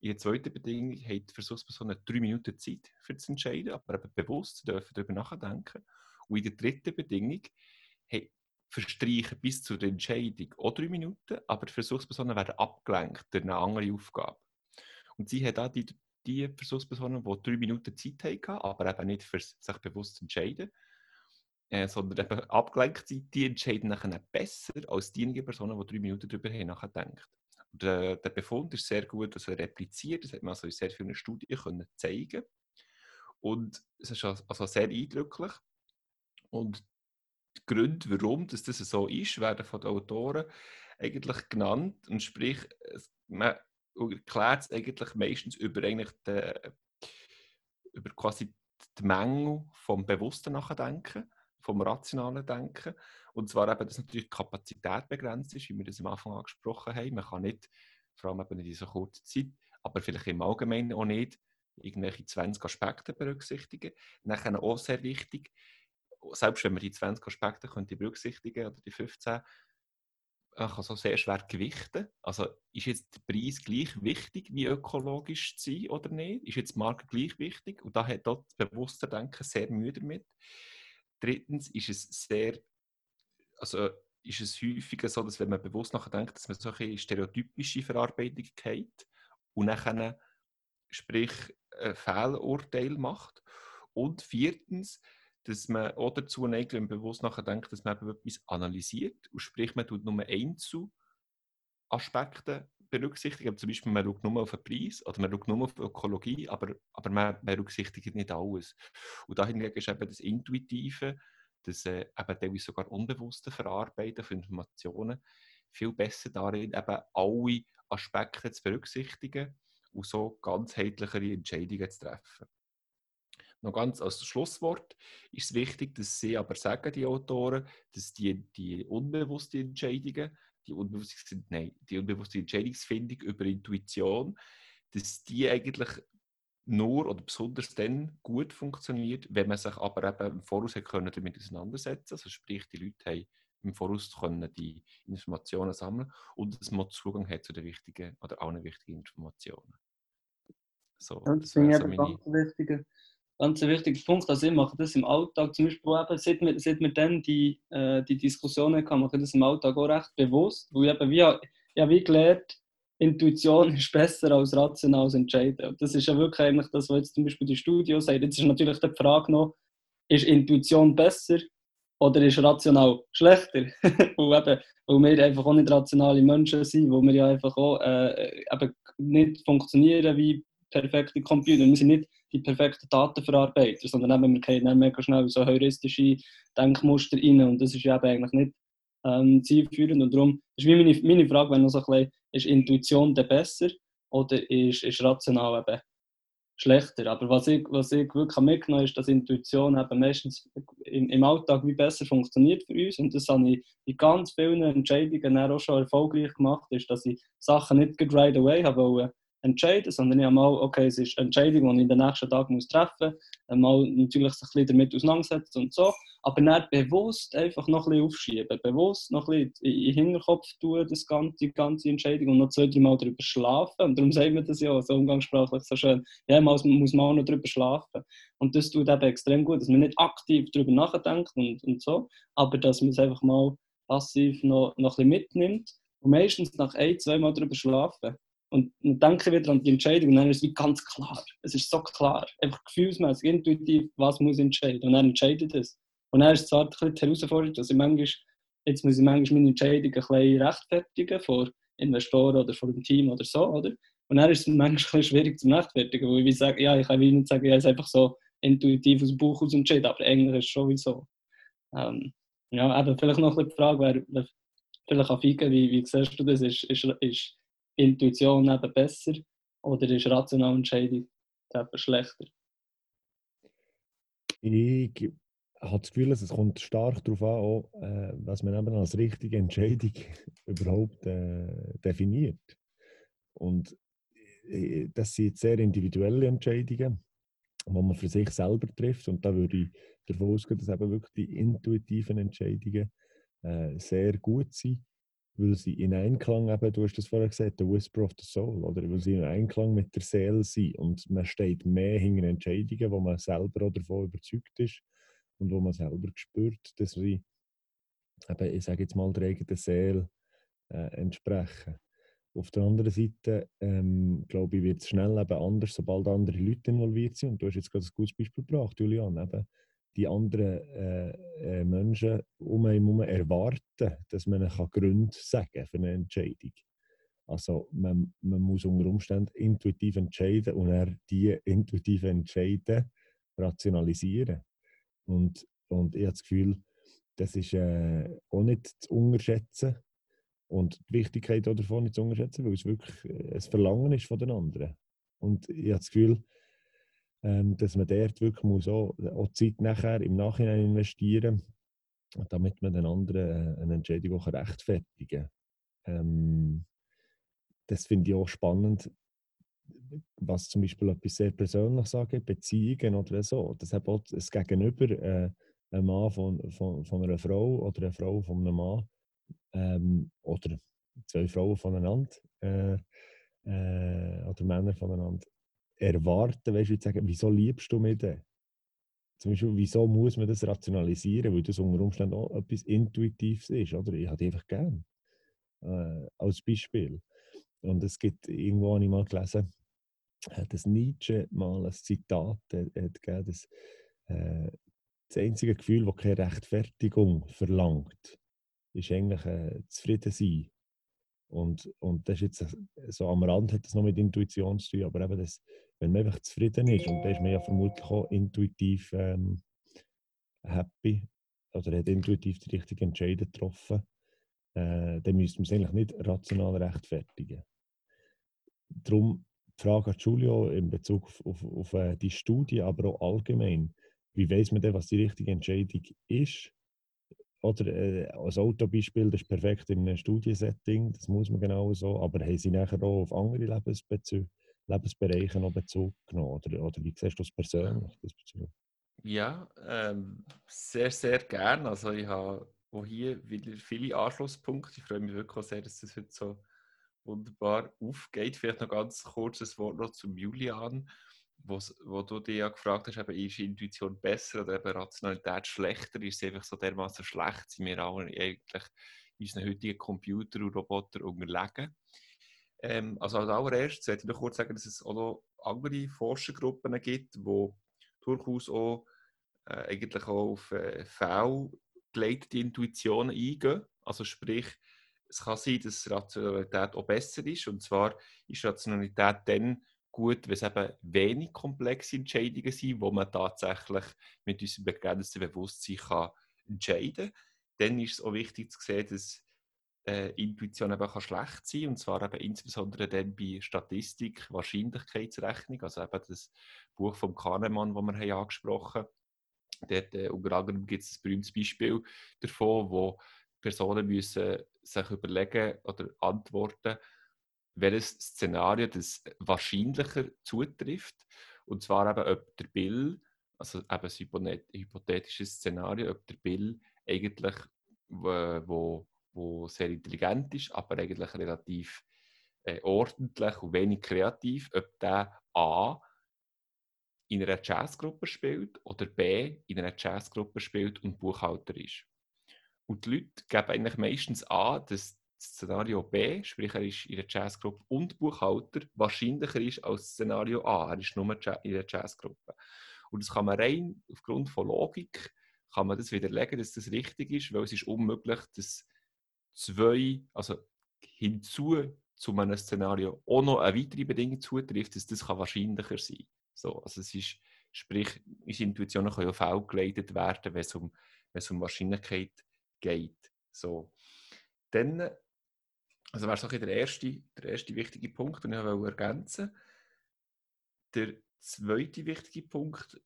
[SPEAKER 2] In der zweiten Bedingung haben die Versuchspersonen drei Minuten Zeit für zu entscheiden, aber eben bewusst, dürfen darüber nachdenken. Und in der dritten Bedingung hey, verstreichen bis zur Entscheidung auch drei Minuten, aber die Versuchspersonen werden abgelenkt durch eine andere Aufgabe. Und sie haben da die, die Versuchspersonen, die drei Minuten Zeit haben, aber eben nicht für sich bewusst zu entscheiden, äh, sondern eben abgelenkt sind, die entscheiden nachher besser als diejenigen Personen, die drei Minuten darüber nachgedacht. Und, äh, der Befund ist sehr gut also repliziert, das hat man also in sehr vielen Studien können zeigen. Und es ist also sehr eindrücklich. Und die Gründe, warum das, so ist, werden von den Autoren eigentlich genannt. Und sprich, man erklärt es eigentlich meistens über eigentlich den, über quasi die Mängel vom bewussten Nachdenken vom rationalen Denken. Und zwar eben, dass natürlich die Kapazität begrenzt ist, wie wir das am Anfang angesprochen haben. Man kann nicht, vor allem eben in dieser kurzen Zeit, aber vielleicht im Allgemeinen auch nicht, irgendwelche 20 Aspekte berücksichtigen. Nachher auch sehr wichtig, selbst wenn man die 20 Aspekte könnte berücksichtigen oder die 15, man kann so sehr schwer gewichten. Also ist jetzt der Preis gleich wichtig, wie ökologisch zu sein oder nicht? Ist jetzt die Marke gleich wichtig? Und da hat dort das bewusste Denken sehr Mühe damit. Drittens ist es sehr, also ist es häufiger so, dass wenn man bewusst nachdenkt, dass man solche stereotypische Verarbeitung hat und dann sprich ein Fehlurteil macht. Und viertens, dass man auch dazu neigt, wenn man bewusst nachdenkt, dass man etwas analysiert und sprich, man tut nur Einzelaspekte berücksichtigen. Zum Beispiel, man schaut nur auf den Preis oder man schaut nur auf Ökologie, aber, aber man berücksichtigt nicht alles. Und dahin ist eben das Intuitive, das äh, eben teilweise sogar unbewusste Verarbeiten von Informationen viel besser darin, eben alle Aspekte zu berücksichtigen und so ganzheitlichere Entscheidungen zu treffen. Noch ganz als Schlusswort ist es wichtig, dass sie aber sagen, die Autoren, dass die, die unbewussten Entscheidungen, die unbewusste, nein, die unbewusste Entscheidungsfindung über Intuition, dass die eigentlich nur oder besonders dann gut funktioniert, wenn man sich aber eben im Voraus können damit auseinandersetzen Also sprich, die Leute haben im Voraus können die Informationen sammeln und dass man Zugang hat zu den wichtigen oder allen wichtigen Informationen.
[SPEAKER 3] So, ja, das, das finde ich so meine... ganz wichtiger, ganz wichtiger Punkt. Also ich mache das im Alltag zum Beispiel eben, seit wir, seit wir dann die, äh, die Diskussionen haben, mache ich das im Alltag auch recht bewusst, weil eben wie, ja, wie gelernt, Intuition ist besser als rationales Entscheiden. Und das ist ja wirklich eigentlich das, was jetzt zum Beispiel die Studio sagt. Jetzt ist natürlich die Frage noch, ist Intuition besser oder ist rational schlechter? weil, eben, weil wir einfach auch nicht rationale Menschen sind, wo wir ja einfach auch äh, eben nicht funktionieren wie perfekte Computer. Wir sind nicht die perfekten Datenverarbeiter, sondern eben, wir können dann mega schnell so heuristische Denkmuster rein und das ist ja eigentlich nicht ähm, zielführend und darum ist meine, meine Frage, wenn noch so ein bisschen, ist Intuition der besser oder ist, ist rational eben schlechter. Aber was ich, was ich wirklich mitgenommen ist, dass Intuition eben meistens im, im Alltag wie besser funktioniert für uns. Und das habe ich in ganz vielen Entscheidungen auch schon erfolgreich gemacht, ist, dass ich Sachen nicht right away habe entscheiden, sondern ich habe mal, okay, es ist eine Entscheidung, die ich in den nächsten Tagen muss treffen muss, mal natürlich sich ein bisschen damit auseinandersetzen und so, aber dann bewusst einfach noch ein bisschen aufschieben, bewusst noch ein bisschen in den Hinterkopf tun, das ganze, die ganze Entscheidung. Und noch zwei, drei Mal darüber schlafen. Und darum sagen wir das ja so umgangssprachlich so schön, ja, man muss auch noch darüber schlafen. Und das tut eben extrem gut, dass man nicht aktiv darüber nachdenkt und, und so, aber dass man es einfach mal passiv noch, noch ein bisschen mitnimmt. Und meistens nach ein, zwei Mal darüber schlafen und dann denke ich wieder an die Entscheidung und dann ist es ganz klar. Es ist so klar, einfach gefühlsmäßig, intuitiv, was muss entscheiden. Und dann entscheidet es. Und dann ist es bisschen die Herausforderung, dass ich manchmal, jetzt muss ich manchmal meine Entscheidung ein bisschen rechtfertigen vor Investoren oder vor dem Team oder so, oder? Und dann ist es manchmal schwierig zu rechtfertigen, wo ich sage, ja, ich kann nicht sagen, ja, es ist einfach so intuitiv aus dem Buch aus entschieden, aber eigentlich ist es schon wie so. Ähm, ja, aber vielleicht noch die Frage wäre, vielleicht Fike, wie, wie siehst du das? Ist, ist, ist Intuition eben besser oder ist rationale Entscheidung eben schlechter?
[SPEAKER 1] Ich habe das Gefühl, es kommt stark darauf an, auch, äh, was man eben als richtige Entscheidung überhaupt äh, definiert. Und äh, das sind sehr individuelle Entscheidungen, die man für sich selber trifft. Und da würde ich davon ausgehen, dass eben wirklich die intuitiven Entscheidungen äh, sehr gut sind weil sie in Einklang, eben, du hast das vorher gesagt, der Whisper of the Soul, oder weil sie in Einklang mit der Seele sind und man steht mehr hinter Entscheidungen, wo man selber davon überzeugt ist und wo man selber spürt, dass sie, eben, ich sage jetzt mal, der eigenen Seele äh, entsprechen. Auf der anderen Seite, ähm, glaube ich, wird es schnell eben anders, sobald andere Leute involviert sind. Und du hast jetzt gerade ein gutes Beispiel gebracht, Julian. Eben, die anderen äh, äh, Menschen um einen herum erwarten, dass man ihnen Gründe sagen kann für eine Entscheidung. Also man, man muss unter Umständen intuitiv entscheiden und er die intuitiven Entscheiden rationalisieren. Und, und ich habe das Gefühl, das ist äh, auch nicht zu unterschätzen und die Wichtigkeit davon nicht zu unterschätzen, weil es wirklich äh, ein Verlangen ist von den anderen. Und ich habe das Gefühl, ähm, dass man dort wirklich muss auch, auch Zeit nachher im Nachhinein investieren damit man den anderen äh, eine Entscheidung auch rechtfertigen kann. Ähm, das finde ich auch spannend, was zum Beispiel etwas sehr Persönliches angeht, Beziehungen oder so. Das hat auch das Gegenüber, äh, ein Mann von, von, von einer Frau oder eine Frau von einem Mann ähm, oder zwei Frauen voneinander äh, äh, oder Männer voneinander erwarten, weißt du, sagen, wieso liebst du mich denn? Zum Beispiel, wieso muss man das rationalisieren, weil das unter Umständen auch etwas Intuitives ist, oder? Ich habe die einfach gern. Äh, als Beispiel. Und es gibt, irgendwo habe ich mal gelesen, hat das Nietzsche mal ein Zitat gegeben, dass äh, das einzige Gefühl, das keine Rechtfertigung verlangt, ist eigentlich äh, zufrieden sein. Und, und das ist jetzt so am Rand hat das noch mit Intuition zu tun, aber eben das, wenn man einfach zufrieden ist, und da ist man ja vermutlich auch intuitiv ähm, happy oder hat intuitiv die richtigen Entscheidungen getroffen, äh, dann müsste man es eigentlich nicht rational rechtfertigen. Darum Frage an Giulio in Bezug auf, auf, auf äh, die Studie, aber auch allgemein. Wie weiß man denn, was die richtige Entscheidung ist? Oder äh, als Autobeispiel, das ist perfekt in einem Studiensetting, das muss man genau so, aber haben sie nachher auch auf andere Lebensbezü Lebensbereiche noch Bezug genommen? Oder, oder wie siehst du das persönlich?
[SPEAKER 2] Ja, ähm, sehr, sehr gern. Also ich habe auch hier wieder viele Anschlusspunkte. Ich freue mich wirklich sehr, dass das heute so wunderbar aufgeht. Vielleicht noch ganz kurzes Wort noch zum Julian, wo du dich ja gefragt hast, eben, ist Intuition besser oder eben Rationalität schlechter? Ist es einfach so dermaßen schlecht, sind wir alle eigentlich unseren heutigen Computer und Roboter unterlegen? Ähm, also als allererstes sollte ich noch kurz sagen, dass es auch noch andere Forschergruppen gibt, die durchaus auch äh, eigentlich auch auf äh, fehlgeleitete Intuitionen eingehen. Also sprich, es kann sein, dass Rationalität auch besser ist. Und zwar ist Rationalität dann gut, wenn es eben wenig komplexe Entscheidungen sind, wo man tatsächlich mit unserem begrenzten Bewusstsein kann entscheiden kann. Dann ist es auch wichtig zu sehen, dass äh, Intuition eben kann schlecht sein und zwar eben insbesondere dann bei Statistik, Wahrscheinlichkeitsrechnung, also eben das Buch von Kahnemann, das wir haben angesprochen haben. Dort äh, unter anderem gibt es ein berühmtes Beispiel davon, wo Personen müssen sich überlegen oder antworten, welches Szenario das wahrscheinlicher zutrifft. Und zwar eben, ob der Bill, also eben ein hypothetisches Szenario, ob der Bill eigentlich, wo, wo sehr intelligent ist, aber eigentlich relativ äh, ordentlich und wenig kreativ, ob der A in einer Jazzgruppe spielt oder B in einer Jazzgruppe spielt und Buchhalter ist. Und die Leute geben eigentlich meistens an, dass Szenario B, sprich er ist in der Jazzgruppe und Buchhalter, wahrscheinlicher ist als Szenario A. Er ist nur in der Jazzgruppe. Und das kann man rein aufgrund von Logik kann man das widerlegen, dass das richtig ist, weil es ist unmöglich, dass zwei, also hinzu zu einem Szenario auch noch eine weitere Bedingung zutrifft, dass das kann wahrscheinlicher sein. So, also es ist, sprich, unsere Intuitionen können ja auch geleitet werden, wenn es um, wenn es um Wahrscheinlichkeit geht. So. Dann, also wäre so der erste, der erste wichtige Punkt, den ich ergänzen Der zweite wichtige Punkt,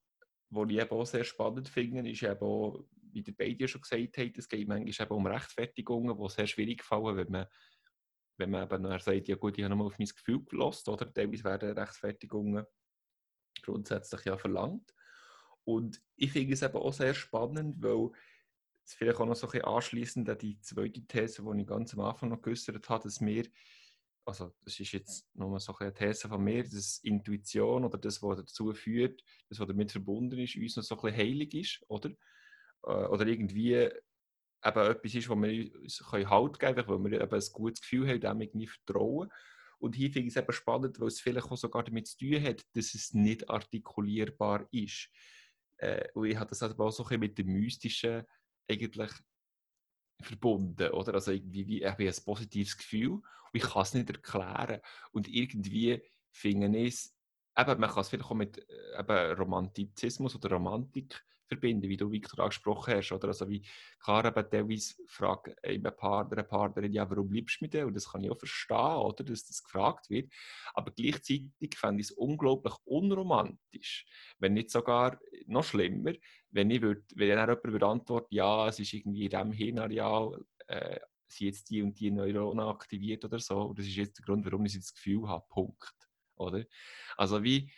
[SPEAKER 2] den ich eben auch sehr spannend finde, ist eben auch, wie der beide schon gesagt haben, es geht manchmal eben um Rechtfertigungen, die sehr schwierig fallen, wenn man, wenn man eben nachher sagt, ja gut, ich habe nochmal auf mein Gefühl gelost, oder teilweise werden Rechtfertigungen grundsätzlich ja verlangt. Und ich finde es eben auch sehr spannend, weil es vielleicht auch noch so ein bisschen anschliessend an die zweite These, die ich ganz am Anfang noch geäußert habe, dass wir, also das ist jetzt nochmal so eine These von mir, dass Intuition oder das, was dazu führt, das, was damit verbunden ist, uns noch so ein bisschen heilig ist, oder? Äh, oder irgendwie eben etwas ist, wo wir uns Halt geben können, weil wir eben ein gutes Gefühl haben, dem irgendwie vertrauen. Und hier finde ich es eben spannend, weil es vielleicht auch sogar damit zu tun hat, dass es nicht artikulierbar ist. Äh, und ich habe das aber auch so ein bisschen mit dem Mystischen eigentlich verbunden, oder? Also irgendwie, wie, ich ein positives Gefühl und ich kann es nicht erklären. Und irgendwie finde ich es, eben, man kann es vielleicht auch mit äh, eben Romantizismus oder Romantik verbinden, wie du Victor angesprochen hast. Oder? Also wie klar eben teilweise fragt ein Partner, eine Partnerin, ja, warum liebst du mich denn? Und das kann ich auch verstehen, oder? dass das gefragt wird. Aber gleichzeitig fände ich es unglaublich unromantisch, wenn nicht sogar noch schlimmer, wenn, ich würd, wenn dann jemand würde antworten, ja, es ist irgendwie in diesem Hirnareal, äh, sind jetzt die und die Neuronen aktiviert oder so. Und das ist jetzt der Grund, warum ich das Gefühl habe. Punkt. Oder? Also wie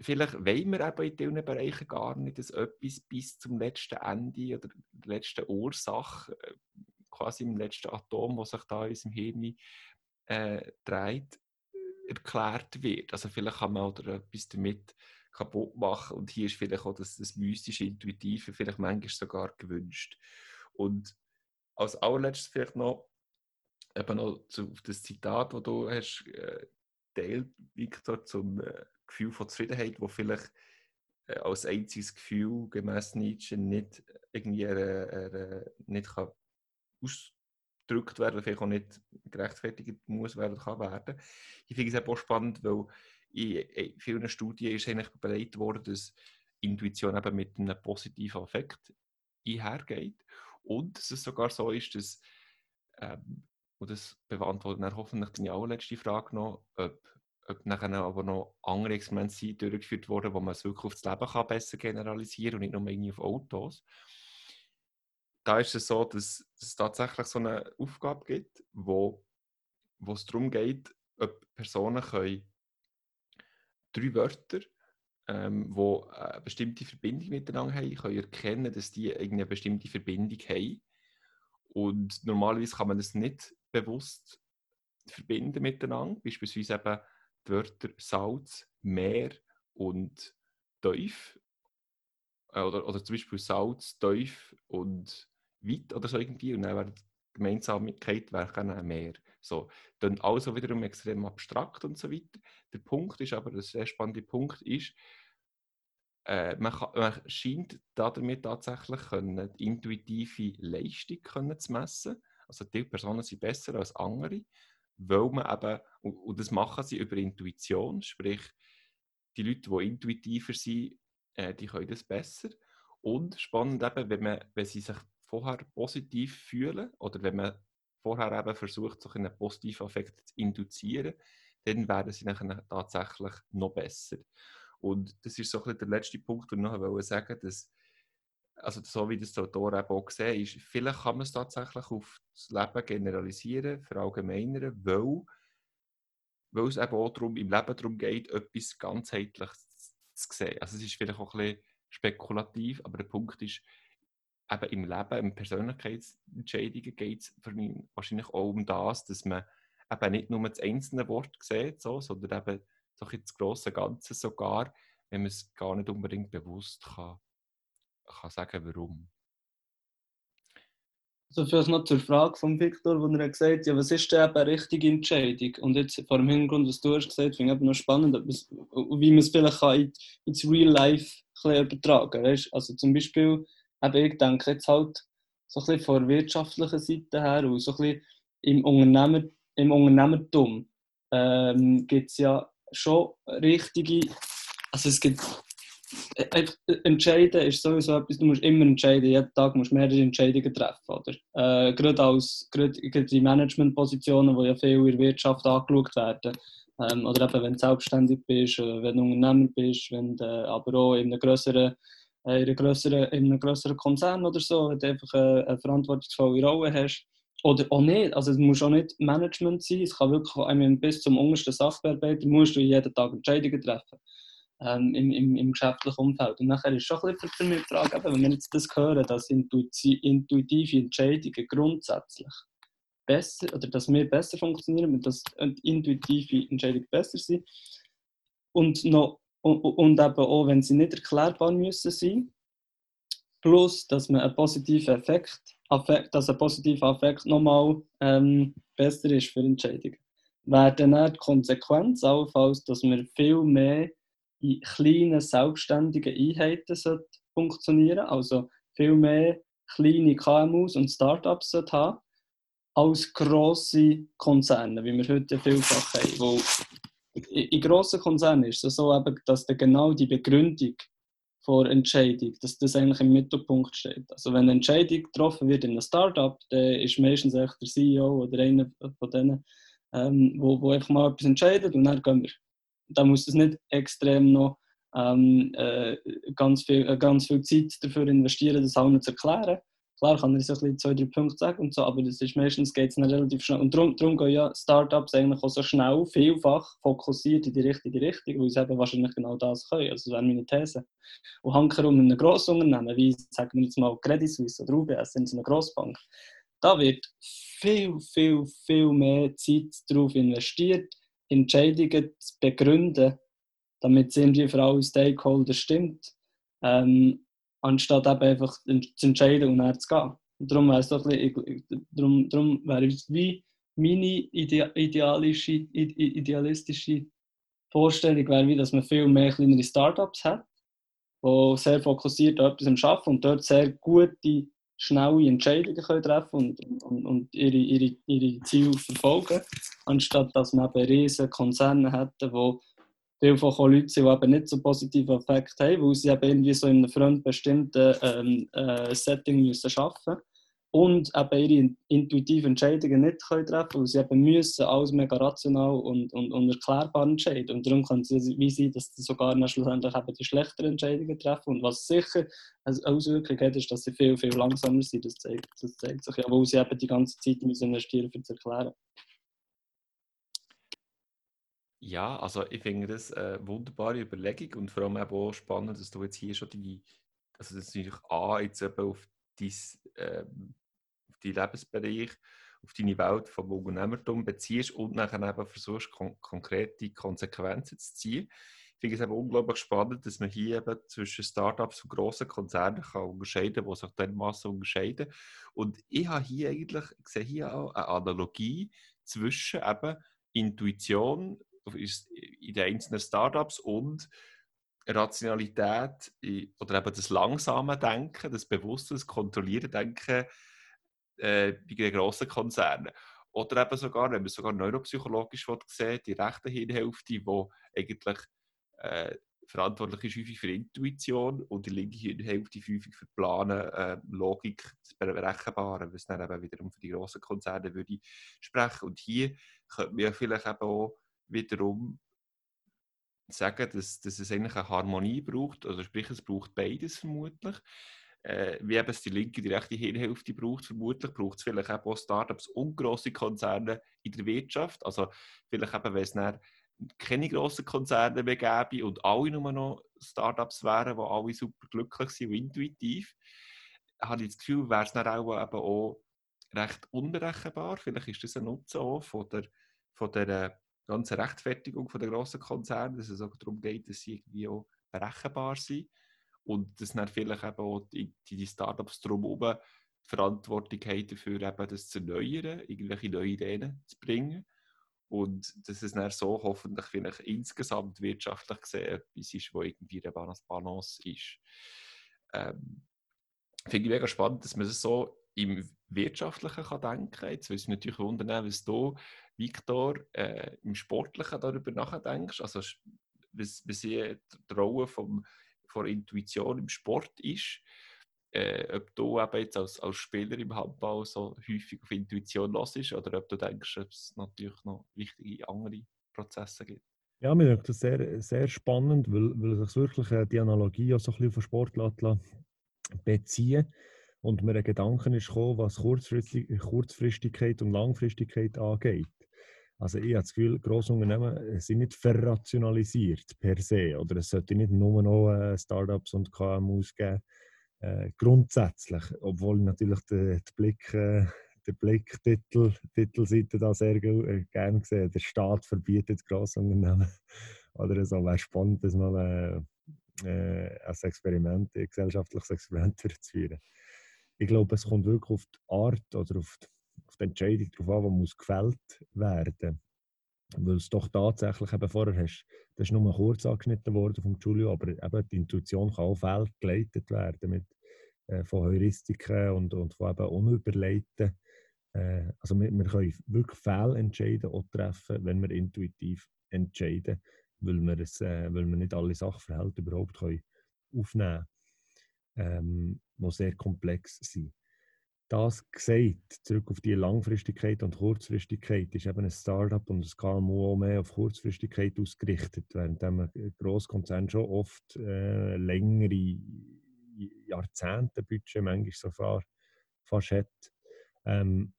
[SPEAKER 2] vielleicht wollen wir eben in diesen Bereichen gar nicht, dass etwas bis zum letzten Ende oder der letzten Ursache, äh, quasi im letzten Atom, das sich da in unserem Hirn äh, dreht, erklärt wird. Also vielleicht kann man auch etwas damit kaputt machen und hier ist vielleicht auch das, das mystische, intuitive vielleicht manchmal sogar gewünscht. Und als allerletztes vielleicht noch eben noch zu, auf das Zitat, das du hast äh, teilt, Victor, zum äh, Gefühl von Zufriedenheit, wo vielleicht äh, als einziges Gefühl gemäß Nietzsche nicht irgendwie eine, eine, nicht kann ausgedrückt werden, vielleicht auch nicht gerechtfertigt muss werden, kann werden. Ich finde es auch spannend, weil in, vielen Studien ist eigentlich beleidigt worden, dass Intuition eben mit einem positiven Effekt einhergeht und dass es sogar so ist, dass ähm, und das beantwortet dann hoffentlich deine allerletzte Frage noch, ob ob nachher aber noch andere Experimente durchgeführt wurden, wo man es wirklich auf das Leben kann besser generalisieren und nicht nur irgendwie auf Autos. Da ist es so, dass es tatsächlich so eine Aufgabe gibt, wo, wo es darum geht, ob Personen können drei Wörter, ähm, eine bestimmte Verbindung miteinander haben, können erkennen, dass die eine bestimmte Verbindung haben. Und normalerweise kann man das nicht bewusst verbinden miteinander. Beispielsweise eben die Wörter Salz, Meer und Teuf. Äh, oder, oder zum Beispiel Salz, Teuf und Weit oder so irgendwie. Und dann wäre die Gemeinsamkeit wäre ein Meer. So, dann alles wiederum extrem abstrakt und so weiter. Der Punkt ist aber, der sehr spannende Punkt ist, äh, man, kann, man, scheint damit tatsächlich können, die intuitive Leistung können zu messen. Also die Personen sind besser als andere, weil man eben, und, und das machen sie über Intuition, sprich, die Leute, die intuitiver sind, äh, die können das besser. Und spannend eben, wenn, man, wenn sie sich vorher positiv fühlen oder wenn man vorher eben versucht, so einen positiven Effekt zu induzieren, dann werden sie nachher tatsächlich noch besser. Und das ist so ein der letzte Punkt, den ich noch sagen wollte, dass also so wie das der Autor eben auch gesehen ist, vielleicht kann man es tatsächlich auf das Leben generalisieren, verallgemeinern, weil, weil es eben auch darum, im Leben darum geht, etwas ganzheitlich zu sehen. Also es ist vielleicht auch ein bisschen spekulativ, aber der Punkt ist, eben im Leben, in Persönlichkeitsentscheidungen geht es für mich wahrscheinlich auch um das, dass man eben nicht nur das einzelne Wort sieht, so, sondern eben doch das große Ganze sogar, wenn man es gar nicht unbedingt bewusst kann kann sagen, warum.
[SPEAKER 3] Also vielleicht noch zur Frage von Victor, wo er gesagt hat, ja, was ist denn eine richtige Entscheidung? Und jetzt vor dem Hintergrund, was du hast gesagt, finde ich noch spannend, wie man es vielleicht ins Real Life übertragen kann. Also zum Beispiel, eben, ich denke jetzt halt so ein bisschen von der wirtschaftlichen Seite her und so ein bisschen im, Unternehmer, im Unternehmertum ähm, gibt es ja schon richtige, also es gibt einfach entscheiden ist sowieso etwas, du musst immer entscheiden, jeden Tag musst du mehrere Entscheidungen treffen, oder? Äh, gerade als, gerade, in Managementpositionen, wo ja viel in der Wirtschaft angeschaut werden, ähm, oder eben, wenn du selbstständig bist, oder wenn du Unternehmer bist, wenn du aber auch in einem größeren, äh, in größeren, in einem größeren Konzern oder so, wenn du einfach eine, eine verantwortungsvolle Rolle hast, oder auch nicht, also es muss auch nicht Management sein, es kann wirklich bis zum untersten Sachbearbeiter, musst du jeden Tag Entscheidungen treffen ähm, im, im, im, geschäftlichen Umfeld. Und nachher ist schon ein bisschen für mich die Frage, wenn wir jetzt das hören, dass intuitive Entscheidungen grundsätzlich besser, oder dass wir besser funktionieren, dass intuitive Entscheidungen besser sind und, noch, und, und eben auch, wenn sie nicht erklärbar müssen sein, plus, dass man einen positiven Effekt, Affekt, dass ein positiver Effekt nochmal ähm, besser ist für Entscheidungen. Wäre dann die Konsequenz allenfalls, dass wir viel mehr in kleinen, selbstständigen Einheiten funktionieren Also viel mehr kleine KMUs und Startups haben, als grosse Konzerne, wie wir heute vielfach haben. Wo in grossen Konzernen ist es so, dass genau die Begründung vor Entscheidung, dass das eigentlich im Mittelpunkt steht. Also wenn eine Entscheidung getroffen wird in einem Startup, dann ist meistens der CEO oder einer von denen, ähm, wo, wo einfach mal etwas entscheidet und dann gehen wir da muss es nicht extrem noch ähm, äh, ganz, viel, äh, ganz viel Zeit dafür investieren, das allen zu erklären. Klar kann er so ein bisschen zwei, drei Punkte sagen und so, aber das ist meistens geht es relativ schnell. Und darum, darum gehen ja Startups eigentlich auch so schnell, vielfach fokussiert in die richtige Richtung, weil sie eben wahrscheinlich genau das können. Also das wäre meine These. Und hankerum in einem Grossunternehmen, wie sagen wir jetzt mal Credit Suisse oder UBS, sind so eine Grossbank, da wird viel, viel, viel mehr Zeit darauf investiert, Entscheidungen zu begründen, damit es irgendwie für alle Stakeholder stimmt, ähm, anstatt eben einfach zu entscheiden und dann zu gehen. Und darum wäre es doch ein bisschen, darum, darum wäre es wie meine idealische, idealistische Vorstellung wäre, wie, dass man viel mehr kleinere Startups hat, die sehr fokussiert an etwas arbeiten und dort sehr gute schnelle Entscheidungen können treffen und, und, und ihre, ihre, ihre Ziele verfolgen, anstatt dass man eben riesige Konzerne hätten, wo vielfach auch Leute sind, die eben nicht so positive Effekte haben, weil sie eben irgendwie so in einem fremdbestimmten ähm, äh, Setting müssen arbeiten und eben ihre intuitiven Entscheidungen nicht können treffen können, weil sie eben müssen alles mega rational und, und, und erklärbar entscheiden. Und darum kann es wie sein, dass sie sogar schlussendlich eben die schlechteren Entscheidungen treffen. Und was sicher eine Auswirkung hat, ist, dass sie viel, viel langsamer sind. Das zeigt, das zeigt sich ja, weil sie eben die ganze Zeit müssen investieren um zu erklären.
[SPEAKER 2] Ja, also ich finde das eine wunderbare Überlegung und vor allem auch spannend, dass du jetzt hier schon die, also das ist natürlich A, jetzt eben auf dein, auf deinen Lebensbereich, auf deine Welt vom Unternehmertum beziehst und nachher eben versuchst, kon konkrete Konsequenzen zu ziehen. Ich finde es eben unglaublich spannend, dass man hier eben zwischen Startups und grossen Konzernen kann unterscheiden kann, die sich dermaßen unterscheiden. Und ich habe hier eigentlich, ich sehe hier auch eine Analogie zwischen eben Intuition in den einzelnen Startups und Rationalität oder eben das langsame Denken, das bewusste, das kontrollierte Denken äh, bei den grossen Konzernen. Oder eben sogar, wenn man es sogar neuropsychologisch sieht, die rechte Hirnhälfte, die eigentlich äh, verantwortlich ist häufig für Intuition und die linke Hirnhälfte häufig für Planen, äh, Logik, das Berechenbare, was dann eben wiederum für die grossen Konzerne würde sprechen. Und hier könnte man ja vielleicht eben auch wiederum sagen, dass, dass es eigentlich eine Harmonie braucht, also sprich, es braucht beides vermutlich. Äh, wie es die linke die rechte Hirnhälfte braucht, vermutlich braucht es vielleicht auch Startups und grosse Konzerne in der Wirtschaft. Also vielleicht eben, wenn es dann keine grossen Konzerne mehr gäbe und alle nur noch Startups wären, die alle super glücklich sind und intuitiv, habe ich das Gefühl, wäre es dann auch, eben auch recht unberechenbar. Vielleicht ist das ein Nutzen auch von der, von der ganze Rechtfertigung der grossen Konzerne, dass es auch darum geht, dass sie irgendwie auch berechenbar sind und dass dann vielleicht eben auch die, die Startups drumherum Verantwortung haben dafür, eben das zu erneuern, irgendwelche neue Ideen zu bringen und dass es dann so hoffentlich vielleicht insgesamt wirtschaftlich gesehen etwas ist, wo irgendwie eine Balance ist. Ähm, Finde ich mega spannend, dass man es so im Wirtschaftlichen kann denken kann. Jetzt würde es natürlich wundern, was du Victor, äh, im Sportlichen darüber nachdenkst? Also, was, was die Rolle vom, von Intuition im Sport ist, äh, ob du eben jetzt als, als Spieler im Handball so häufig auf Intuition hörst oder ob du denkst, dass es natürlich noch wichtige andere Prozesse gibt.
[SPEAKER 1] Ja, mir denke das sehr, sehr spannend, weil, weil sich wirklich äh, die Analogie auch so ein bisschen von Sportler beziehen und mir ein Gedanken ist gekommen, was Kurzfristigkeit und Langfristigkeit angeht. Also ich habe das Gefühl, Grossunternehmen sind nicht verrationalisiert per se. Oder es sollte nicht nur noch äh, Startups und KMUs geben. Äh, grundsätzlich, obwohl natürlich der, der Blick, äh, der Blicktitel, Titelseite da sehr äh, gerne sehe. Der Staat verbietet Grossunternehmen. Oder so wäre spannend, das mal äh, äh, als Experiment, ein gesellschaftliches Experiment durchzuführen. Ich glaube, es kommt wirklich auf die Art oder auf die die Entscheidung darauf an, die muss gefällt werden Weil es doch tatsächlich eben vorher hast, das ist nur kurz angeschnitten worden vom Giulio, aber eben die Intuition kann auch fehlgeleitet werden mit, äh, von Heuristiken und, und von eben unüberlegten. Äh, also wir, wir können wirklich Fehlentscheide auch treffen, wenn wir intuitiv entscheiden, weil wir, es, äh, weil wir nicht alle Sachverhalte überhaupt können aufnehmen können, ähm, die sehr komplex sind. Das gesagt, zurück auf die Langfristigkeit und Kurzfristigkeit, ist eben ein Startup und das KMU auch mehr auf Kurzfristigkeit ausgerichtet, während ein Grosskonzern schon oft äh, längere Jahrzehnte Budget manchmal sogar fast hat. Ähm,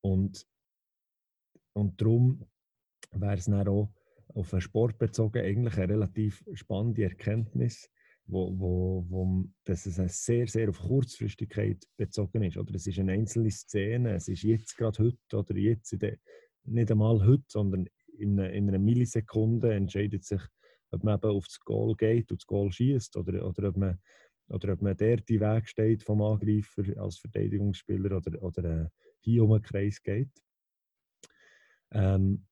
[SPEAKER 1] und, und darum wäre es dann auch auf den Sport bezogen eigentlich eine relativ spannende Erkenntnis, wo, wo, wo dass es sehr, sehr auf Kurzfristigkeit bezogen ist. Oder es ist eine einzelne Szene, es ist jetzt gerade heute oder jetzt, der, nicht einmal heute, sondern in, in einer Millisekunde entscheidet sich, ob man eben aufs Goal geht und das Goal schießt oder, oder ob man oder ob man der die Weg steht vom Angreifer als Verteidigungsspieler oder, oder äh, hier um einen Kreis geht. Ähm,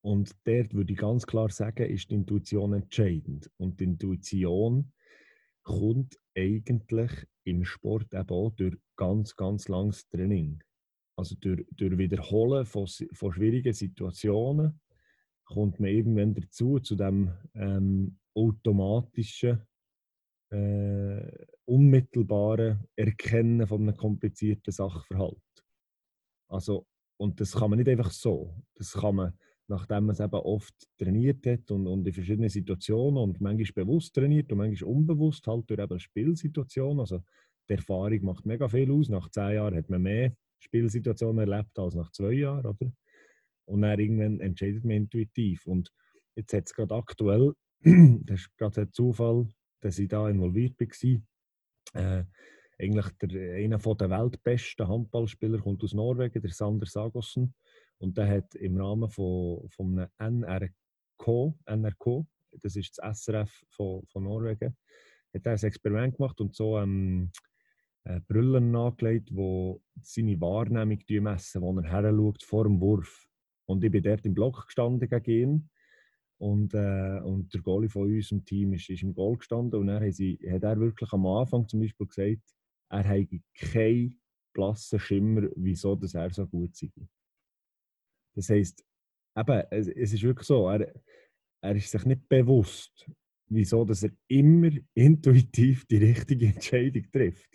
[SPEAKER 1] und dort würde ich ganz klar sagen, ist die Intuition entscheidend. Und die Intuition kommt eigentlich im Sport eben auch durch ganz, ganz langes Training. Also durch, durch Wiederholen von, von schwierigen Situationen kommt man irgendwann dazu, zu dem ähm, automatischen, äh, unmittelbaren Erkennen von einem komplizierten Sachverhalt. Also, und das kann man nicht einfach so. Das kann man, nachdem man es eben oft trainiert hat und, und in verschiedenen Situationen und manchmal bewusst trainiert und manchmal unbewusst, halt durch eben Spielsituationen. Also, die Erfahrung macht mega viel aus. Nach zehn Jahren hat man mehr Spielsituationen erlebt als nach zwei Jahren, oder? Und dann irgendwann entscheidet man intuitiv. Und jetzt hat es gerade aktuell, das ist gerade ein Zufall, dass ich da involviert war, äh, eigentlich der, einer der weltbesten Handballspieler kommt aus Norwegen, der Sander Sagossen. Und der hat im Rahmen von, von einem NRK, NRK, das ist das SRF von, von Norwegen, hat er ein Experiment gemacht und so ähm, äh, Brillen angelegt, wo seine Wahrnehmung messen, wo er her schaut vor dem Wurf. Und ich bin dort im Block gestanden gegen ihn. Und, äh, und der Goalie von unserem Team ist, ist im Goal gestanden. Und dann hat, sie, hat er wirklich am Anfang zum Beispiel gesagt, er habe keinen blassen Schimmer, wieso dass er so gut sei. Das heisst, eben, es, es ist wirklich so, er, er ist sich nicht bewusst, wieso dass er immer intuitiv die richtige Entscheidung trifft.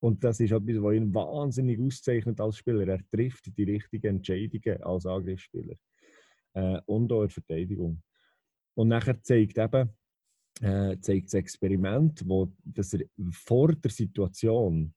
[SPEAKER 1] Und das ist etwas, was ihn wahnsinnig auszeichnet als Spieler. Er trifft die richtigen Entscheidungen als Angriffsspieler. Äh, und auch in Verteidigung. Und nachher zeigt eben äh, zeigt das Experiment, wo dass er vor der Situation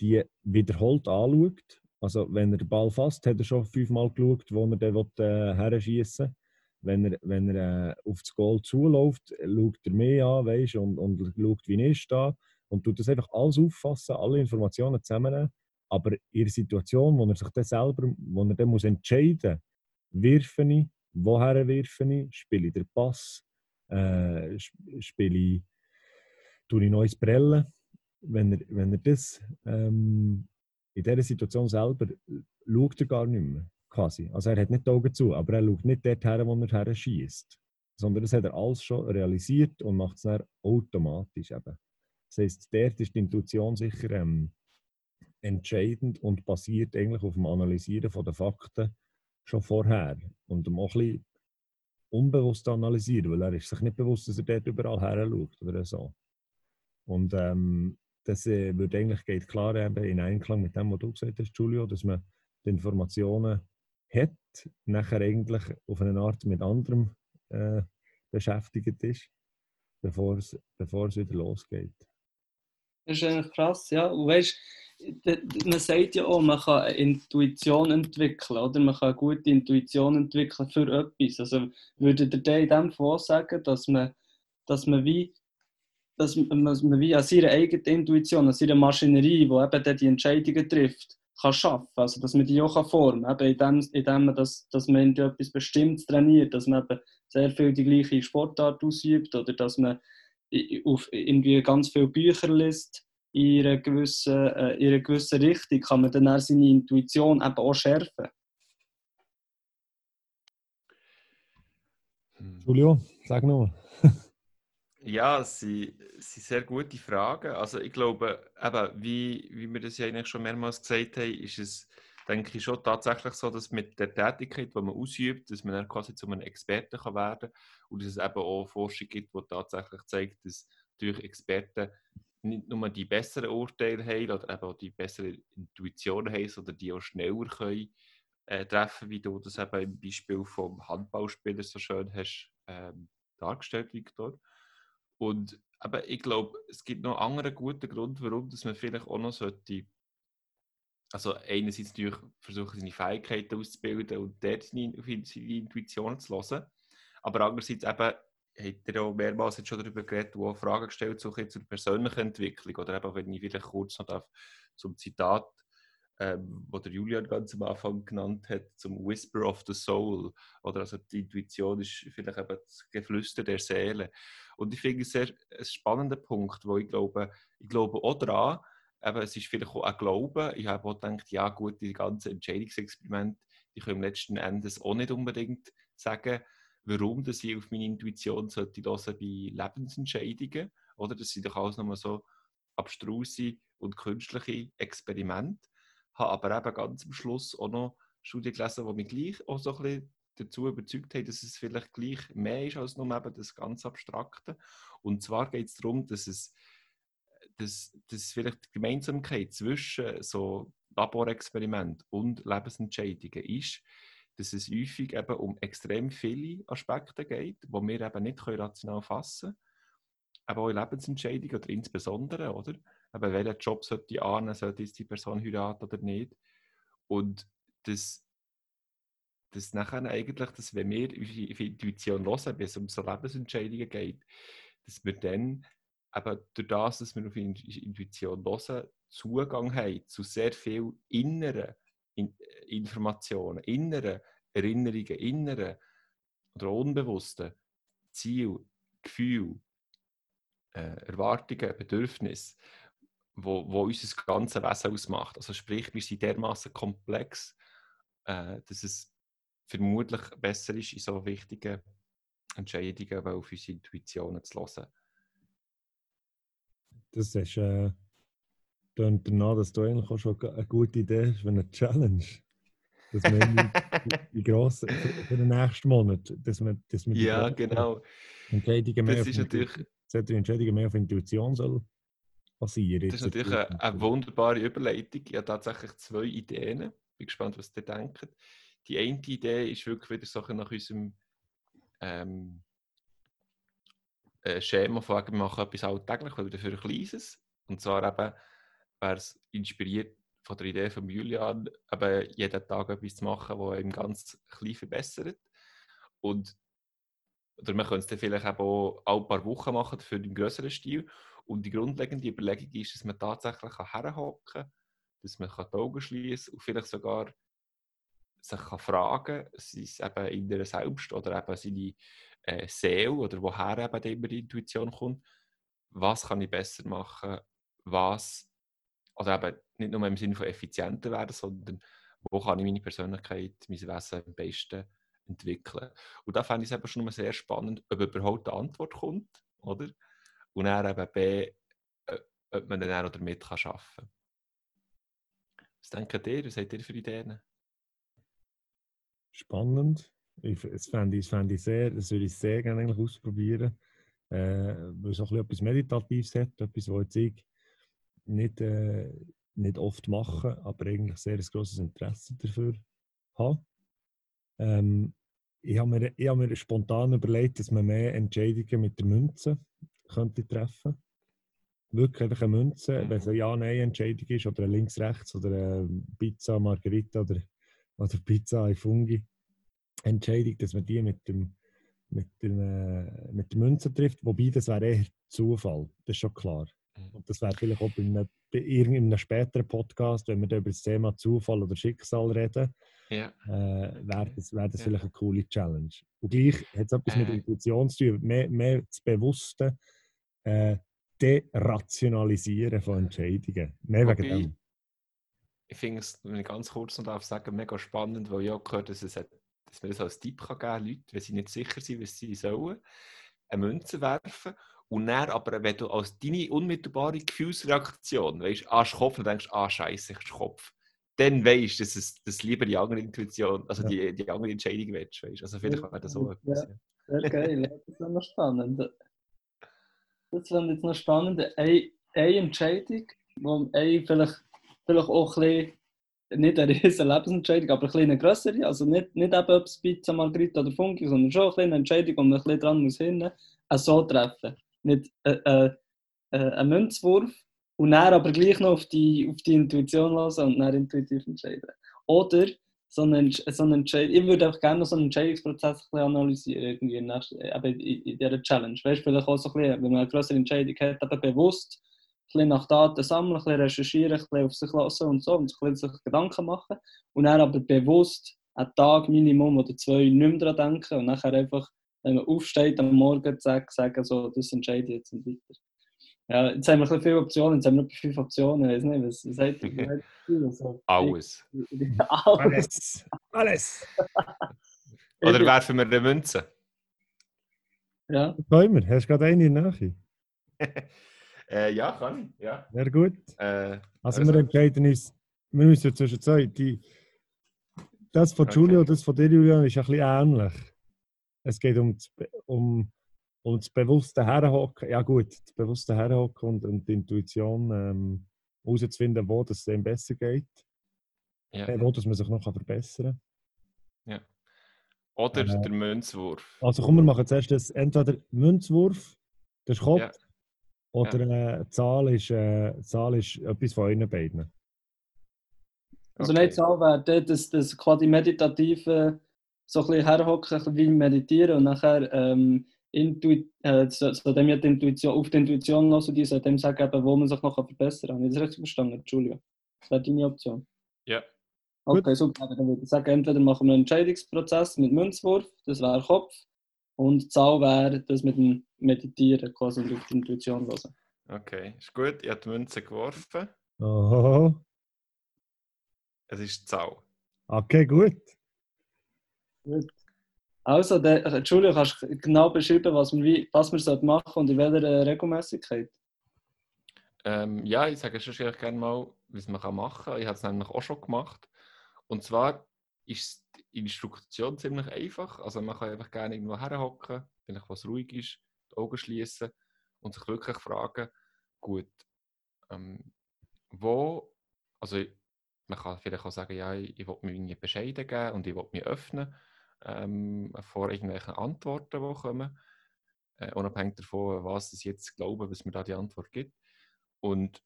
[SPEAKER 1] die wiederholt anschaut. Also wenn er den Ball fasst, hat er schon fünfmal geschaut, wo er den äh, herschießen wenn er, wenn er äh, auf das Goal zuläuft, schaut er mehr an weißt, und, und schaut, wie er steht und tut das einfach alles auffassen, alle Informationen zusammennehmen. Aber in der Situation, wo er sich dann selber wo er dann muss entscheiden muss, wirfe ich, woher wirfe ich, spiele ich den Pass, äh, spiele ich, tue ich neues Brellen. Wenn er, wenn er das ähm, in dieser Situation selber schaut er gar nicht mehr. Quasi. Also er hat nicht die Augen zu, aber er schaut nicht dort her, wo er her schießt. Sondern das hat er alles schon realisiert und macht es dann automatisch. Eben. Das heisst, dort ist die Intuition sicher ähm, entscheidend und basiert eigentlich auf dem Analysieren der Fakten schon vorher. Und auch ein bisschen unbewusst analysieren, weil er ist sich nicht bewusst, dass er dort überall her schaut oder so. Und ähm, das äh, wird eigentlich geht klar eben in Einklang mit dem, was du gesagt hast, Julio, dass man die Informationen hat, nachher eigentlich auf eine Art mit anderem äh, beschäftigt ist, bevor es, bevor es wieder losgeht.
[SPEAKER 3] Das ist eigentlich krass, ja. Und weißt, man sagt ja auch, man kann eine Intuition entwickeln, oder? Man kann eine gute Intuition entwickeln für etwas. Also würde der in dem Fall sagen, dass man, dass man wie dass man wie an seiner eigenen Intuition, an seiner Maschinerie, die eben die Entscheidungen trifft, kann schaffen. Also dass man die auch formen kann. Eben indem, indem dass, dass man etwas Bestimmtes trainiert, dass man eben sehr viel die gleiche Sportart ausübt oder dass man auf irgendwie ganz viele Bücher liest in einer gewissen, äh, in einer gewissen Richtung, kann man dann auch seine Intuition eben auch schärfen.
[SPEAKER 1] Hm. Julio, sag nochmal.
[SPEAKER 2] Ja, es sind, sehr gute Fragen. Also ich glaube, eben, wie, wie wir das ja eigentlich schon mehrmals gesagt haben, ist es, denke ich, schon tatsächlich so, dass mit der Tätigkeit, die man ausübt, dass man dann quasi zu einem Experten kann werden kann und dass es eben auch Forschung gibt, die tatsächlich zeigt, dass durch Experten nicht nur die besseren Urteile haben oder eben auch die bessere Intuition haben, sondern die auch schneller können, äh, treffen, wie du das eben im Beispiel vom Handballspieler so schön hast ähm, dargestellt, Victor. Und aber ich glaube, es gibt noch einen anderen guten Grund, warum dass man vielleicht auch noch sollte, also einerseits natürlich versuchen, seine Fähigkeiten auszubilden und dort seine, seine Intuition zu hören, aber andererseits eben habt ihr auch mehrmals jetzt schon darüber geredet, wo Fragen gestellt so zur persönlichen Entwicklung oder eben, wenn ich vielleicht kurz noch darf, zum Zitat, ähm, wo der Julian ganz am Anfang genannt hat, zum Whisper of the Soul oder also die Intuition ist vielleicht eben das Geflüster der Seele und ich finde es sehr ein spannender Punkt, wo ich glaube, ich glaube auch daran, eben, es ist vielleicht auch ein Glauben, ich habe auch gedacht, ja gut, die ganzen Entscheidungsexperimente, die können letzten Endes auch nicht unbedingt sagen, warum dass ich auf meine Intuition sollte hören bei Lebensentscheidungen. Oder? Das sind doch alles nochmal so abstruse und künstliche Experimente. Habe aber eben ganz am Schluss auch noch Studien gelesen, die mich gleich auch so ein bisschen dazu überzeugt haben, dass es vielleicht gleich mehr ist als nur eben das ganz Abstrakte. Und zwar geht es darum, dass es dass, dass vielleicht die Gemeinsamkeit zwischen so Laborexperiment und Lebensentscheidungen ist, dass es häufig eben um extrem viele Aspekte geht, die wir eben nicht rational fassen können. Aber auch in Lebensentscheidungen oder insbesondere, oder? Eben, welchen Job sollte ich annehmen, sollte jetzt die Person heiraten oder nicht? Und das, das nachher eigentlich, dass wenn wir auf Intuition hören, wenn es um so Lebensentscheidungen geht, dass wir dann eben durch das, dass wir auf Intuition hören, Zugang haben zu sehr viel inneren Informationen, inneren Erinnerungen, inneren oder unbewussten Ziel, Gefühl, äh, Erwartungen, Bedürfnisse, wo, wo unser ganzes Wesen ausmacht. Also sprich, wir sind dermaßen komplex, äh, dass es vermutlich besser ist, in so wichtigen Entscheidungen auf unsere Intuitionen zu hören.
[SPEAKER 1] Das ist äh, danach, dass du eigentlich auch schon eine gute Idee hast für eine Challenge. Dass wir die grossen, für den nächsten Monat, dass wir, dass wir
[SPEAKER 2] ja, genau.
[SPEAKER 1] Entscheidungen mehr,
[SPEAKER 2] das ist natürlich,
[SPEAKER 1] Entscheidungen mehr auf Intuition soll passieren.
[SPEAKER 2] Das ist natürlich eine, eine, wunderbare Überleitung. Ich habe tatsächlich zwei Ideen. Ich bin gespannt, was ihr denkt. Die eine Idee ist wirklich wieder so nach unserem ähm, äh, Schema von wir machen etwas alltäglich, oder für ein kleines. Und zwar eben wäre es inspiriert von der Idee von Julian, eben jeden Tag etwas zu machen, das ihm ganz klein verbessert. Und oder man könnte es dann vielleicht auch ein paar Wochen machen für den größeren Stil. Und die grundlegende Überlegung ist, dass man tatsächlich herhocken kann, dass man die Augen schließen und vielleicht sogar sich kann fragen kann, sei es eben in der Selbst oder eben seine äh, Seele oder woher eben immer die Intuition kommt, was kann ich besser machen, was, oder eben nicht nur im Sinne von effizienter werden, sondern wo kann ich meine Persönlichkeit, mein Wesen am besten entwickeln. Und da fände ich es eben schon mal sehr spannend, ob überhaupt eine Antwort kommt, oder? Und dann eben B, ob man dann auch damit arbeiten kann. Was denkt ihr? Was habt ihr für Ideen?
[SPEAKER 1] Spannend. Das fände ich, fände ich sehr, das würde ich sehr gerne eigentlich ausprobieren. Äh, weil es auch etwas Meditatives hat, etwas, was ich nicht, äh, nicht oft mache, aber eigentlich sehr ein grosses Interesse dafür habe. Ähm, ich habe mir, ich habe mir spontan überlegt, dass man mehr Entscheidungen mit der Münze könnte treffen Wirklich einfach eine Münze, wenn es eine Ja-Nein-Entscheidung ist oder eine Links-Rechts oder eine Pizza Margherita oder, oder Pizza ai Fungi. Entscheidung, dass man die mit, dem, mit, dem, äh, mit der Münze trifft. Wobei, das wäre eher Zufall, das ist schon klar. Mhm. Und das wäre vielleicht auch bei einem, bei irgendeinem späteren Podcast, wenn wir über das Thema Zufall oder Schicksal reden, ja. äh, wäre das, wär das ja. vielleicht eine coole Challenge. Und gleich hat es etwas äh. mit Intuition zu tun, mehr, mehr das Bewusste äh, derationalisieren von Entscheidungen. Mehr wegen dem.
[SPEAKER 2] Ich finde es, wenn ich ganz kurz noch darf sagen, mega spannend, weil ich auch gehört dass, es, dass man das als Tipp kann geben kann, Leute, wenn sie nicht sicher sind, was sie sollen, eine Münze werfen und dann aber, wenn du als deine unmittelbare Gefühlsreaktion, weißt, ah, Kopf, dann denkst ah, scheiße, ich Kopf, dann weißt du, dass es dass lieber die andere Intuition, also ja. die, die andere Entscheidung willst, weißt. Also vielleicht wäre das so
[SPEAKER 3] etwas. Ja, sehr geil, das ist noch spannend. Das fände jetzt noch spannend. Eine, Entscheidung, wo eine vielleicht, vielleicht auch ein bisschen, nicht eine riesige Lebensentscheidung, aber eine größere, also nicht, nicht eben ob es Pizza, Margherita oder Funky, sondern schon eine Entscheidung, wo man ein bisschen dran muss hin, so treffen. Nicht äh, äh, äh, ein Münzwurf und dann aber gleich noch auf die, auf die Intuition lassen und dann intuitiv entscheiden. Oder so einen, so einen ich würde auch gerne so einen Entscheidungsprozess ein analysieren, irgendwie in, in, in dieser Challenge. Weißt du, vielleicht auch so ein bisschen, wenn man eine größere Entscheidung hat, aber bewusst ein nach Daten sammeln, ein bisschen recherchieren, ein bisschen auf sich lassen und so, und sich ein bisschen Gedanken machen. Und dann aber bewusst einen Tag Minimum oder zwei nicht mehr daran denken und nachher einfach, wenn man aufsteht am Morgen, sagen, sagen so, das entscheide ich jetzt und weiter. Ja, jetzt haben wir ein viele Optionen, jetzt haben wir etwa fünf Optionen, ich weiß nicht, was sagt ihr?
[SPEAKER 2] Also, Alles.
[SPEAKER 1] Alles. Alles.
[SPEAKER 2] Oder werfen wir eine Münze?
[SPEAKER 3] Ja.
[SPEAKER 1] Wir? Hast du gerade eine in der Nähe?
[SPEAKER 2] äh, ja, kann ich. Ja.
[SPEAKER 1] Sehr gut.
[SPEAKER 2] Äh,
[SPEAKER 1] also, also, wir entscheiden uns, wir müssen zwischen zwei, die, das von okay. Julio und das von dir, Julian, ist ein bisschen ähnlich. Es geht um, um Und das bewusste Herhocken, ja gut, das bewusste Herhocken und, und die Intuition ähm, herauszufinden, wo das dem besser geht,
[SPEAKER 2] Ja.
[SPEAKER 1] äh, wo dass man sich noch kann verbessern
[SPEAKER 2] ja. Oder
[SPEAKER 1] Äh,
[SPEAKER 2] der Münzwurf.
[SPEAKER 1] kann. Also komm, wir machen zuerst das, entweder Münzwurf, der Kopf,
[SPEAKER 2] Ja.
[SPEAKER 1] oder äh, die Zahl, ist, äh, Zahl ist etwas von euren beiden.
[SPEAKER 3] Also
[SPEAKER 2] Okay.
[SPEAKER 3] nicht so wäre dort das, das quasi meditative, so ein bisschen herhocken, ein bisschen wie meditieren und nachher ähm, Intuit, äh, so, so dem ja die Intuition, auf die Intuition lassen, die soll dem sagen, wo man sich noch verbessern kann. Habe ich das richtig verstanden, Entschuldigung? Das wäre deine Option.
[SPEAKER 2] Ja.
[SPEAKER 3] Okay, super. Dann würde ich sagen, entweder machen wir einen Entscheidungsprozess mit Münzwurf, das wäre Kopf, und Zahl wäre das mit dem Meditieren, quasi und auf die Intuition hören.
[SPEAKER 2] Okay, ist gut. Ich habe die Münze geworfen.
[SPEAKER 1] Oh,
[SPEAKER 2] Es ist Zahl.
[SPEAKER 1] okay, gut.
[SPEAKER 3] Gut. Also, der, Entschuldigung, kannst du genau beschreiben, was wir, wie, was sollten machen und in welcher äh, Regelmäßigkeit?
[SPEAKER 2] Ähm, ja, ich sage schon gerne mal, was man kann machen kann. Ich habe es nämlich auch schon gemacht. Und zwar ist die Instruktion ziemlich einfach. Also man kann einfach gerne irgendwo herhocken, vielleicht was ruhig ist, die Augen schließen und sich wirklich fragen, gut, ähm, wo, also man kann vielleicht auch sagen, ja, ich, ich will mir irgendwie Bescheide geben und ich will mich öffnen ähm, vor irgendwelchen Antworten, die kommen. Äh, unabhängig davon, was ich jetzt glaube, was mir da die Antwort gibt. Und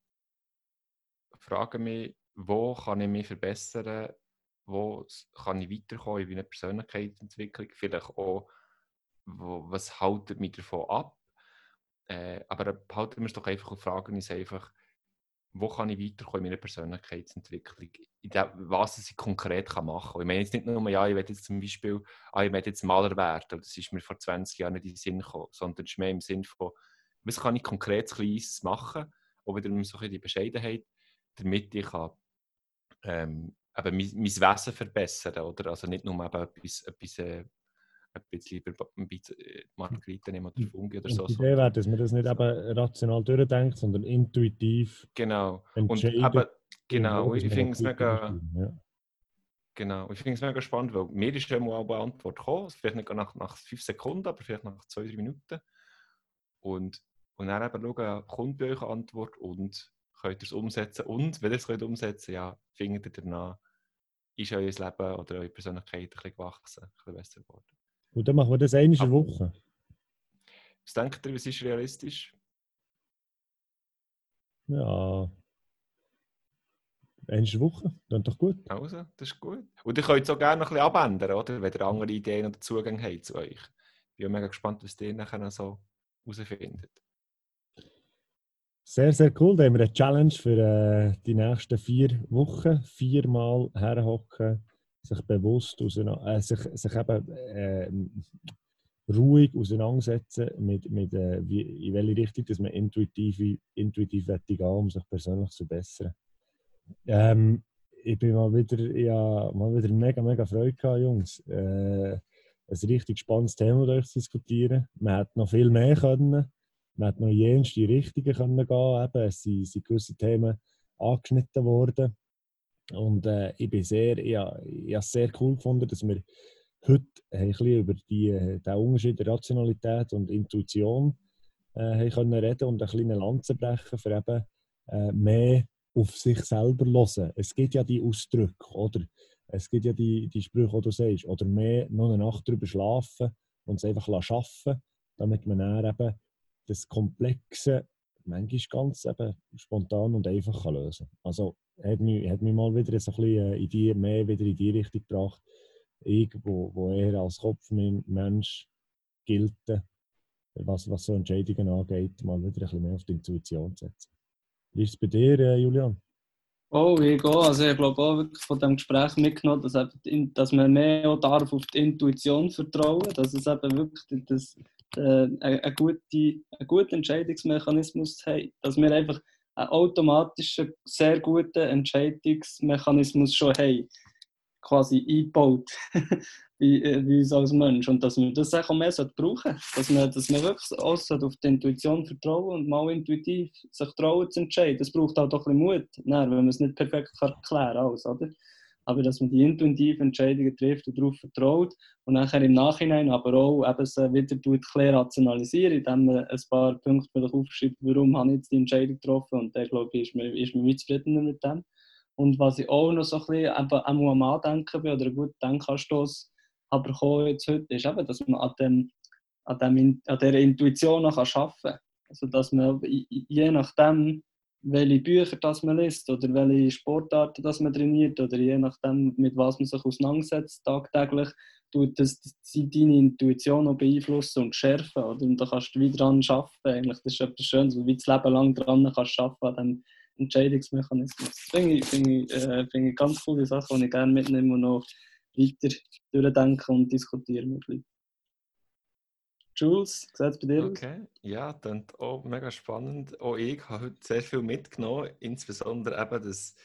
[SPEAKER 2] frage mich, wo kann ich mich verbessern, wo kann ich weiterkommen in meiner Persönlichkeitsentwicklung, vielleicht auch, wo, was haltet mich davon ab. Äh, aber halten wir es doch einfach und fragen uns einfach, wo kann ich weiterkommen in meiner Persönlichkeitsentwicklung, in dem, was ich konkret kann machen kann. Ich meine jetzt nicht nur, ja, ich will jetzt zum Beispiel, ah, ich will jetzt Maler werden, das ist mir vor 20 Jahren nicht in den Sinn gekommen, sondern es ist mehr im Sinn von, was kann ich konkret Kleines machen, auch wieder so ein die Bescheidenheit, damit ich kann, ähm, eben mein, mein Wesen verbessern oder? Also nicht nur eben etwas, etwas, äh, etwas lieber ein bisschen äh, Margarita nehmen oder Fungi oder so.
[SPEAKER 1] die Idee wäre, dass man das nicht eben rational durchdenkt, sondern intuitiv
[SPEAKER 2] Genau. Und eben, genau,
[SPEAKER 1] wo
[SPEAKER 2] ich finde es mega...
[SPEAKER 1] Ja.
[SPEAKER 2] Genau, ich finde es mega spannend, weil mir ist schon mal eine Antwort gekommen, vielleicht nicht nach, nach fünf Sekunden, aber vielleicht nach zwei, drei Minuten. Und, und dann eben schauen, kommt bei euch eine Antwort und könnt ihr es umsetzen. Und wenn ihr es könnt umsetzen ja, findet ihr danach, ist euer Leben oder eure Persönlichkeit ein bisschen gewachsen, ein bisschen besser geworden.
[SPEAKER 1] Und dann machen wir das
[SPEAKER 2] Ah.
[SPEAKER 1] Woche.
[SPEAKER 2] Was denkt ihr, was ist realistisch?
[SPEAKER 1] Ja. Der Woche, dann doch gut.
[SPEAKER 2] Also, das ist gut. Und ihr könnt es auch gerne noch ein bisschen abändern, oder? Wenn ihr andere Ideen oder Zugang habt zu euch. Ich bin mega gespannt, was ihr nachher noch so herausfindet.
[SPEAKER 1] Sehr, sehr cool. Da haben wir eine Challenge für äh, die nächsten vier Wochen. Viermal herhocken, sich bewusst äh, sich, sich eben äh, ruhig auseinandersetzen mit, mit äh, wie, in welche Richtung dass man intuitiv, intuitiv gehen um sich persönlich zu verbessern. Ähm, ich bin mal wieder, ja, mal wieder mega, mega Freude gehabt, Jungs. Äh, ein richtig spannendes Thema mit euch zu diskutieren. Man hätte noch viel mehr können. Man hätte noch jenste Richtungen können gehen. Eben, es sind, sind gewisse Themen angeschnitten worden. Und äh, ich bin sehr, ja, ich es sehr cool gefunden, dass wir heute ein bisschen über die, äh, den Unterschied der Rationalität und Intuition äh, können reden und eine kleine Lanze brechen für eben äh, mehr auf sich selber hören. Es gibt ja die Ausdrücke, oder? Es gibt ja die, die Sprüche, die du sagst, oder mehr noch eine Nacht drüber schlafen und es einfach schaffen, damit man dann eben das Komplexe manchmal ganz eben spontan und einfach lösen kann. Also hat mich, hat mich mal wieder so ein äh, in die, mehr wieder in die Richtung gebracht, ich, wo, wo eher als Kopfmensch gilt, was, was so Entscheidungen angeht, mal wieder ein bisschen mehr auf die Intuition zu setzen. Wie ist es bei dir, äh, Julian?
[SPEAKER 3] Oh, ich gehe. Also ich glaube auch wirklich von diesem Gespräch mitgenommen, dass, eben, dass man mehr darf auf die Intuition vertrauen dass es eben wirklich das, äh, ein, gute, ein guter Entscheidungsmechanismus haben. Dass wir einfach einen automatischen, sehr guten Entscheidungsmechanismus schon haben. Quasi eingebaut. wie, äh, wie uns als Mensch. Und dass wir das auch mehr brauchen dass man, dass man wirklich auch auf die Intuition vertrauen und mal intuitiv sich trauen zu entscheiden. Das braucht halt auch ein bisschen Mut, wenn man es nicht perfekt erklären kann. Alles, oder? Aber dass man die intuitiven Entscheidungen trifft und darauf vertraut und nachher im Nachhinein aber auch eben sie wieder klar rationalisieren, indem man ein paar Punkte vielleicht aufschreibt, warum habe ich jetzt die Entscheidung getroffen und dann glaube ich, ist man, ist zufriedener mit dem. Und was ich auch noch so ein bisschen eben, am Andenken bin oder einen guten Denkanstoss habe bekommen jetzt heute, ist eben, dass man an, dem, an, dem, an dieser Intuition noch arbeiten kann. Also dass man je nachdem, welche Bücher das man liest oder welche Sportarten das man trainiert oder je nachdem, mit was man sich auseinandersetzt tagtäglich, tut das, deine Intuition auch beeinflussen und schärfen. Oder? Und da kannst du wieder dran arbeiten. Eigentlich. Das ist etwas Schönes, weil du das Leben lang dran kannst arbeiten an diesem Entscheidungsmechanismus. Das finde ich, find ich, äh, find ich ganz coole Sache, die ich gerne mitnehme und noch weiter durchdenken und diskutieren mit Leuten. Jules, sieht bei dir
[SPEAKER 2] okay. Ja, ist auch mega spannend. Auch ich habe heute sehr viel mitgenommen, insbesondere eben, dass,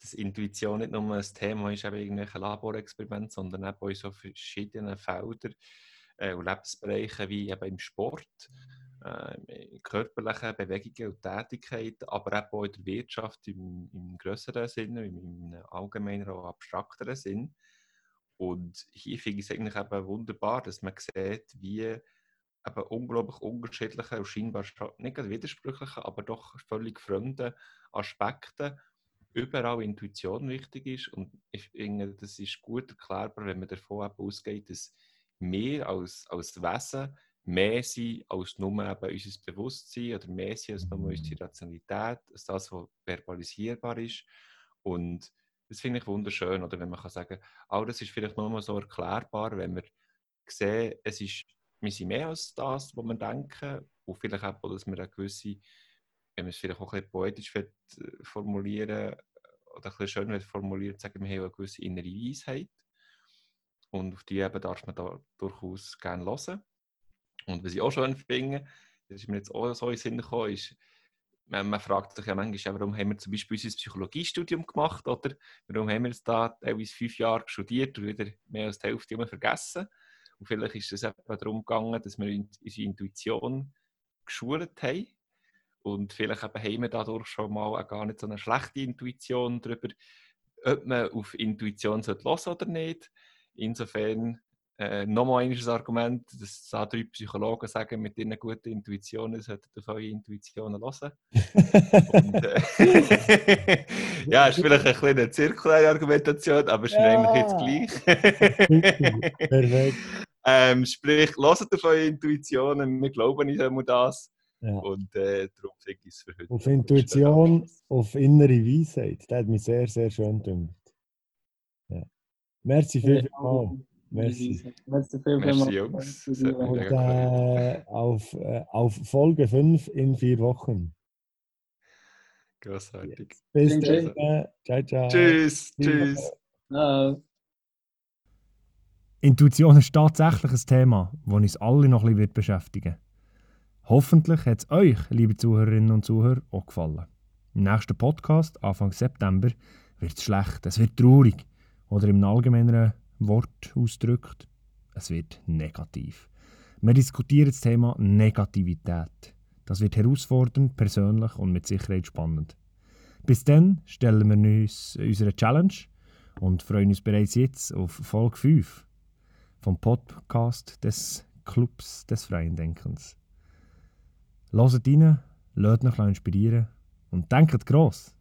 [SPEAKER 2] dass Intuition nicht nur ein Thema ist, eben irgendwelche Laborexperimente, sondern eben in so verschiedenen Feldern äh, und Lebensbereichen wie eben im Sport, äh, körperlichen Bewegungen und Tätigkeiten, aber eben auch in der Wirtschaft im, im größeren Sinne, im, im allgemeinen, auch abstrakteren Sinn. Und hier finde ich es eigentlich eben wunderbar, dass man sieht, wie eben unglaublich unterschiedliche und scheinbar nicht widersprüchliche, aber doch völlig fremde Aspekte überall Intuition wichtig ist. Und ich finde, das ist gut erklärbar, wenn man davon ausgeht, dass wir als, als Wesen mehr sind als nur eben unser Bewusstsein oder mehr sind als nur unsere Rationalität, als das, was verbalisierbar ist. Und das finde ich wunderschön, oder wenn man kann sagen, all das ist vielleicht nur so erklärbar, wenn wir sehen, es ist wir sind mehr als das, was wir denken. Und vielleicht auch, dass wir eine gewisse, wenn wir es vielleicht auch ein bisschen poetisch äh, formulieren oder ein bisschen schön formuliert, sagen wir haben eine gewisse innere Weisheit. Und auf die eben darf man da durchaus gerne hören. Und was ich auch schön finde, das ist mir jetzt auch so in den Sinn gekommen, ist, man, man fragt sich ja manchmal, warum haben wir zum Beispiel unser Psychologiestudium gemacht, oder warum haben wir es da teilweise fünf Jahre studiert und wieder mehr als die Hälfte vergessen. Und vielleicht ist es eben darum gegangen, dass wir unsere Intuition geschult haben. Und vielleicht eben haben wir dadurch schon mal gar nicht so eine schlechte Intuition darüber, ob man auf Intuition hören sollte oder nicht. Insofern äh, nochmal ein Argument, dass da drei Psychologen sagen, mit ihren guten Intuitionen solltet ihr auf eure Intuitionen hören. Und, äh, ja, ist vielleicht ein eine zirkuläre Argumentation, aber es ist ja. eigentlich jetzt gleich. Perfekt. Ähm, sprich, hört auf eure Intuitionen, wir glauben nicht einmal das. Ja. Und äh, darum finde ich es für heute.
[SPEAKER 1] Auf Intuition, auf innere Weisheit, das hat mich sehr, sehr schön gedacht. Ja. Merci vielmals. Merci. Merci vielmals. Jungs. Und äh, auf, äh, auf Folge 5 in vier Wochen.
[SPEAKER 2] Großartig.
[SPEAKER 1] Bis dann. Ciao, ciao.
[SPEAKER 2] Tschüss. Tschüss. Ciao.
[SPEAKER 1] Intuition ist tatsächlich ein Thema, das uns alle noch ein bisschen beschäftigen wird. Hoffentlich hat es euch, liebe Zuhörerinnen und Zuhörer, auch gefallen. Im nächsten Podcast, Anfang September, wird es schlecht, es wird traurig oder im allgemeinen Wort ausgedrückt, es wird negativ. Wir diskutieren das Thema Negativität. Das wird herausfordernd, persönlich und mit Sicherheit spannend. Bis dann stellen wir uns unsere Challenge und freuen uns bereits jetzt auf Folge 5 vom Podcast des Clubs des freien Denkens. Hört rein, lasst euch inspirieren und denkt gross!